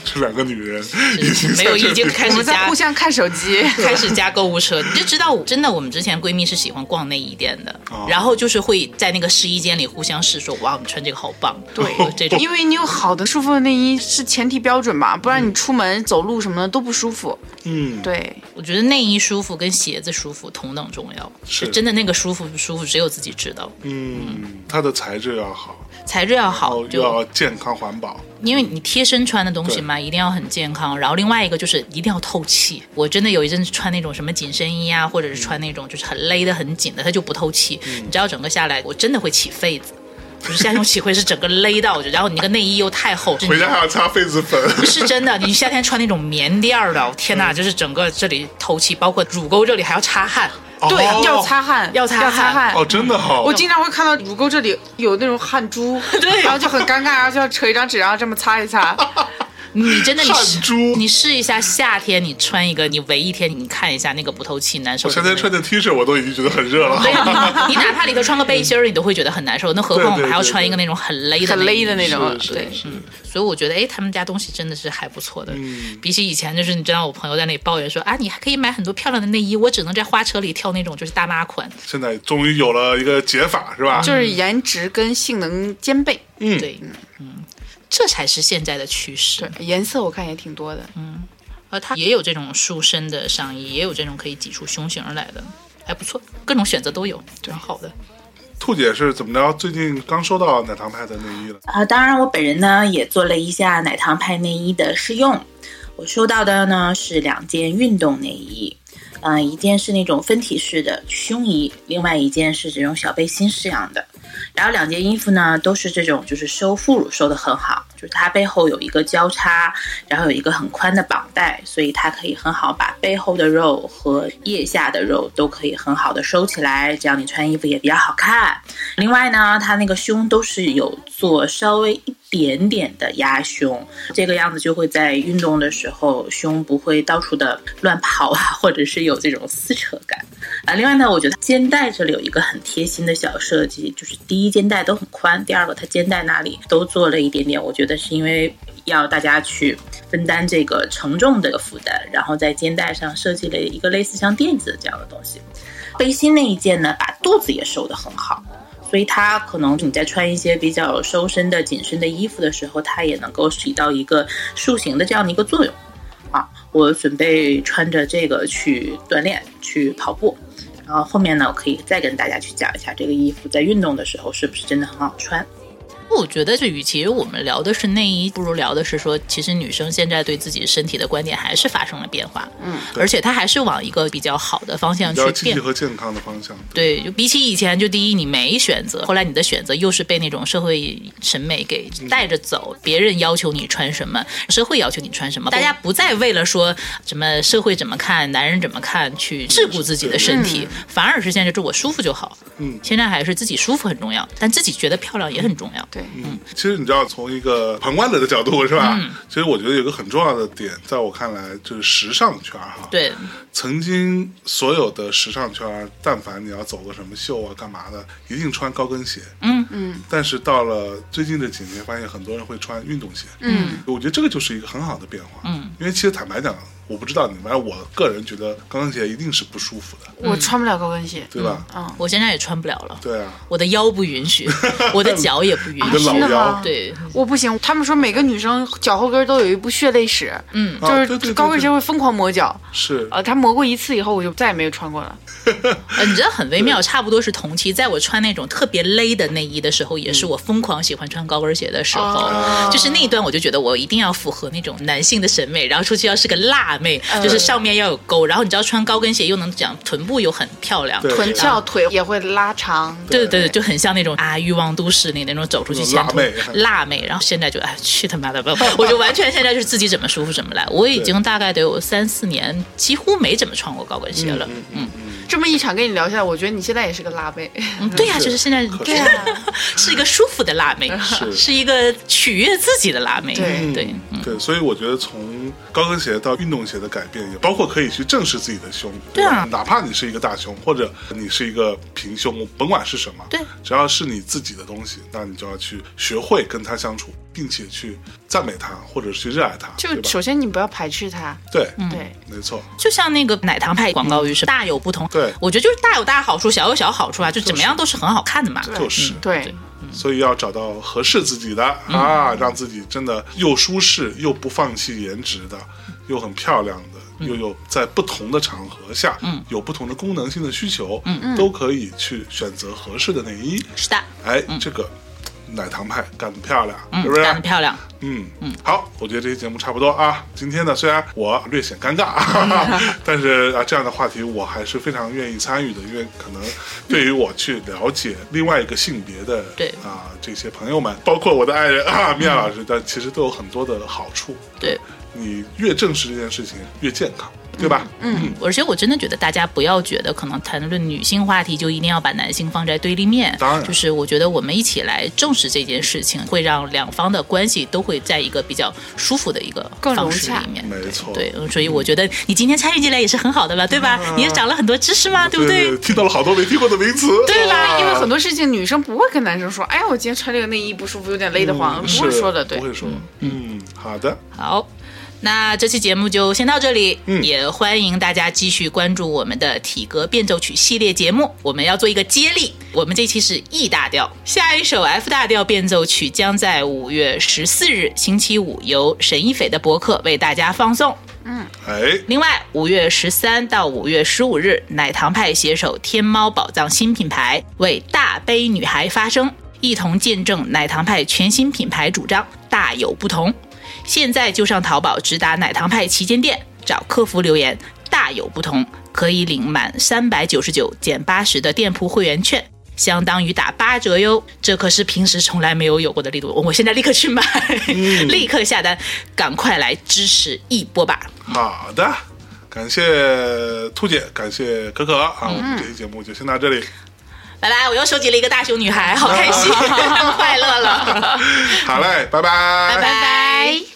这两个女人已经没有已经开始在互相看手机。开始加购物车，你就知道，真的，我们之前闺蜜是喜欢逛内衣店的，哦然后就是会在那个试衣间里互相试说，哇，我们穿这个好棒，对这种因为你有好的舒服的内衣是前提标准吧，不然你出门走路什么的都不舒服。嗯，对，我觉得内衣舒服跟鞋子舒服同等重要，是真的那个舒服不舒服，只有自己知道。嗯，它的材质要好，材质要好，又就要健康环保。因为你贴身穿的东西嘛，一定要很健康。然后另外一个就是一定要透气。我真的有一阵子穿那种什么紧身衣啊，或者是穿那种就是很勒得很紧的，它就不透气。你知道整个下来，我真的会起痱子，就是夏天起会是整个勒到，然后你那个内衣又太厚，回家还要擦痱子粉。是真的。你夏天穿那种棉垫儿的，天哪，就是整个这里透气，包括乳沟这里还要擦汗。对，哦要擦汗，要擦要擦汗。哦，真的好。我经常会看到乳沟这里有那种汗珠，对然后就很尴尬，然后就要扯一张纸，然后这么擦一擦。你真的你试你试一下夏天你穿一个，你围一天，你看一下那个不透气难受。我夏天穿件 T 恤我都已经觉得很热了。对啊，你你哪怕里头穿个背心儿，你都会觉得很难受。那何况我们还要穿一个那种很勒的很勒的那种，对，嗯所以我觉得，哎，他们家东西真的是还不错的。嗯比起以前，就是你知道，我朋友在那里抱怨说啊，你还可以买很多漂亮的内衣，我只能在花车里挑那种就是大妈款。现在终于有了一个解法，是吧？就是颜值跟性能兼备。嗯，对，嗯，这才是现在的趋势。对，颜色我看也挺多的。嗯而它也有这种束身的上衣，也有这种可以挤出胸型来的，还不错，各种选择都有，挺好的。兔姐是怎么着？最近刚收到奶糖派的内衣了。啊，当然我本人呢也做了一下奶糖派内衣的试用，我收到的呢是两件运动内衣，嗯、一件是那种分体式的胸衣，另外一件是这种小背心式样的。然后两件衣服呢都是这种就是收副乳收的很好，就是它背后有一个交叉，然后有一个很宽的绑带，所以它可以很好把背后的肉和腋下的肉都可以很好的收起来，这样你穿衣服也比较好看。另外呢，它那个胸都是有做稍微点点的压胸，这个样子就会在运动的时候胸不会到处的乱跑啊，或者是有这种撕扯感啊。另外呢，我觉得肩带这里有一个很贴心的小设计，就是第一肩带都很宽，第二个它肩带那里都做了一点点，我觉得是因为要大家去分担这个承重的负担，然后在肩带上设计了一个类似像垫子这样的东西。背心那一件呢，把肚子也收得很好。所以它可能你在穿一些比较收身的紧身的衣服的时候，它也能够起到一个塑形的这样的一个作用啊。我准备穿着这个去锻炼、去跑步，然后后面呢，我可以再跟大家去讲一下这个衣服在运动的时候是不是真的很好穿。我觉得，就与其我们聊的是内衣，不如聊的是说，其实女生现在对自己身体的观点还是发生了变化，嗯，而且她还是往一个比较好的方向去变。和健康的方向。对，就比起以前，就第一你没选择，后来你的选择又是被那种社会审美给带着走，别人要求你穿什么，社会要求你穿什么，大家不再为了说什么社会怎么看，男人怎么看去桎梏自己的身体，反而是现在就是我舒服就好。嗯现在还是自己舒服很重要，但自己觉得漂亮也很重要。对，嗯，其实你知道，从一个旁观者的角度是吧？嗯其实我觉得有个很重要的点，在我看来就是时尚圈哈。，对，曾经所有的时尚圈，但凡你要走个什么秀啊、干嘛的，一定穿高跟鞋。嗯嗯但是到了最近这几年，发现很多人会穿运动鞋。嗯，我觉得这个就是一个很好的变化。嗯，因为其实坦白讲，我不知道你们，反正我个人觉得高跟鞋一定是不舒服的，我穿不了高跟鞋。对吧？嗯，我现在也穿不了了，对啊，我的腰不允许，我的脚也不允你的许。老腰真的吗，对，我不行。他们说每个女生脚后跟都有一部血泪史，嗯，就是高跟鞋会疯狂磨脚。是啊，他磨过一次以后，我就再也没有穿过了。呃，你知道很微妙，差不多是同期，在我穿那种特别勒的内衣的时候，也是我疯狂喜欢穿高跟鞋的时候。哦就是那一段，我就觉得我一定要符合那种男性的审美，然后出去要是个辣妹，就是上面要有沟，然后你只要穿高跟鞋又能讲臀部又很漂亮，臀翘腿也会拉长。对对对，就很像那种啊欲望都市里那种走出去前途辣妹辣妹，然后现在就哎去他妈的吧，我就完全现在就是自己怎么舒服怎么来。我已经大概得有三四年，几乎没怎么穿过高跟鞋了。嗯这么一场跟你聊下来，我觉得你现在也是个辣妹。嗯，对呀、是。就是现在可对啊，是一个舒服的辣妹，是。是一个取悦自己的辣妹。对。对，嗯。对，所以我觉得从高跟鞋到运动鞋的改变，也包括可以去正视自己的胸，对啊。哪怕你是一个大胸，或者你是一个平胸，甭管是什么，对，只要是你自己的东西，那你就要去学会跟它相处，并且去赞美它，或者是去热爱它，就？首先你不要排斥它。对，对，没错，就像那个奶糖派广告语是大有不同。对我觉得就是大有大好处，小有小好处啊，就怎么样都是很好看的嘛。就是。对，所以要找到合适自己的、嗯啊，让自己真的又舒适又不放弃颜值的，又很漂亮的，嗯又有在不同的场合下，有不同的功能性的需求，嗯都可以去选择合适的内衣。是的，哎，这个奶糖派干得漂亮，嗯是不是？干得漂亮。嗯嗯，好，我觉得这期节目差不多啊。今天呢，虽然我略显尴尬，但是啊，这样的话题我还是非常愿意参与的，因为可能对于我去了解另外一个性别的对啊这些朋友们，包括我的爱人啊米娅老师，但其实都有很多的好处。对，你越正视这件事情，越健康，对吧？嗯，而且我真的觉得大家不要觉得可能谈论女性话题就一定要把男性放在对立面。当然就是我觉得我们一起来重视这件事情，会让两方的关系都会在一个比较舒服的一个更融方式洽里面。没错。对，嗯所以我觉得你今天参与进来也是很好的吧，对吧？你也长了很多知识嘛，对不对听到了好多没听过的名词，对吧，因为很多事情女生不会跟男生说，哎呀，我今天穿这个内衣不舒服，有点勒得慌，嗯不会说的，对不。会说。嗯，好的，好，那这期节目就先到这里，嗯也欢迎大家继续关注我们的体格变奏曲系列节目。我们要做一个接力，我们这期是 E 大调，下一首 F 大调变奏曲将在五月十四日星期五由沈一斐的博客为大家放送。嗯哎，另外，五月十三到五月十五日，奶糖派携手天猫宝藏新品牌为大杯女孩发声，一同见证奶糖派全新品牌主张大有不同。现在就上淘宝直达奶糖派旗舰店，找客服留言“大有不同”，可以领满三百九十九减八十的店铺会员券。相当于打八折哟，这可是平时从来没有有过的力度。我现在立刻去买，立刻下单，赶快来支持一波吧！好的，感谢兔姐，感谢可可啊，我们这期节目就先到这里。拜拜！我又收集了一个大熊女孩，好开心，快乐了，好嘞，拜拜，拜拜。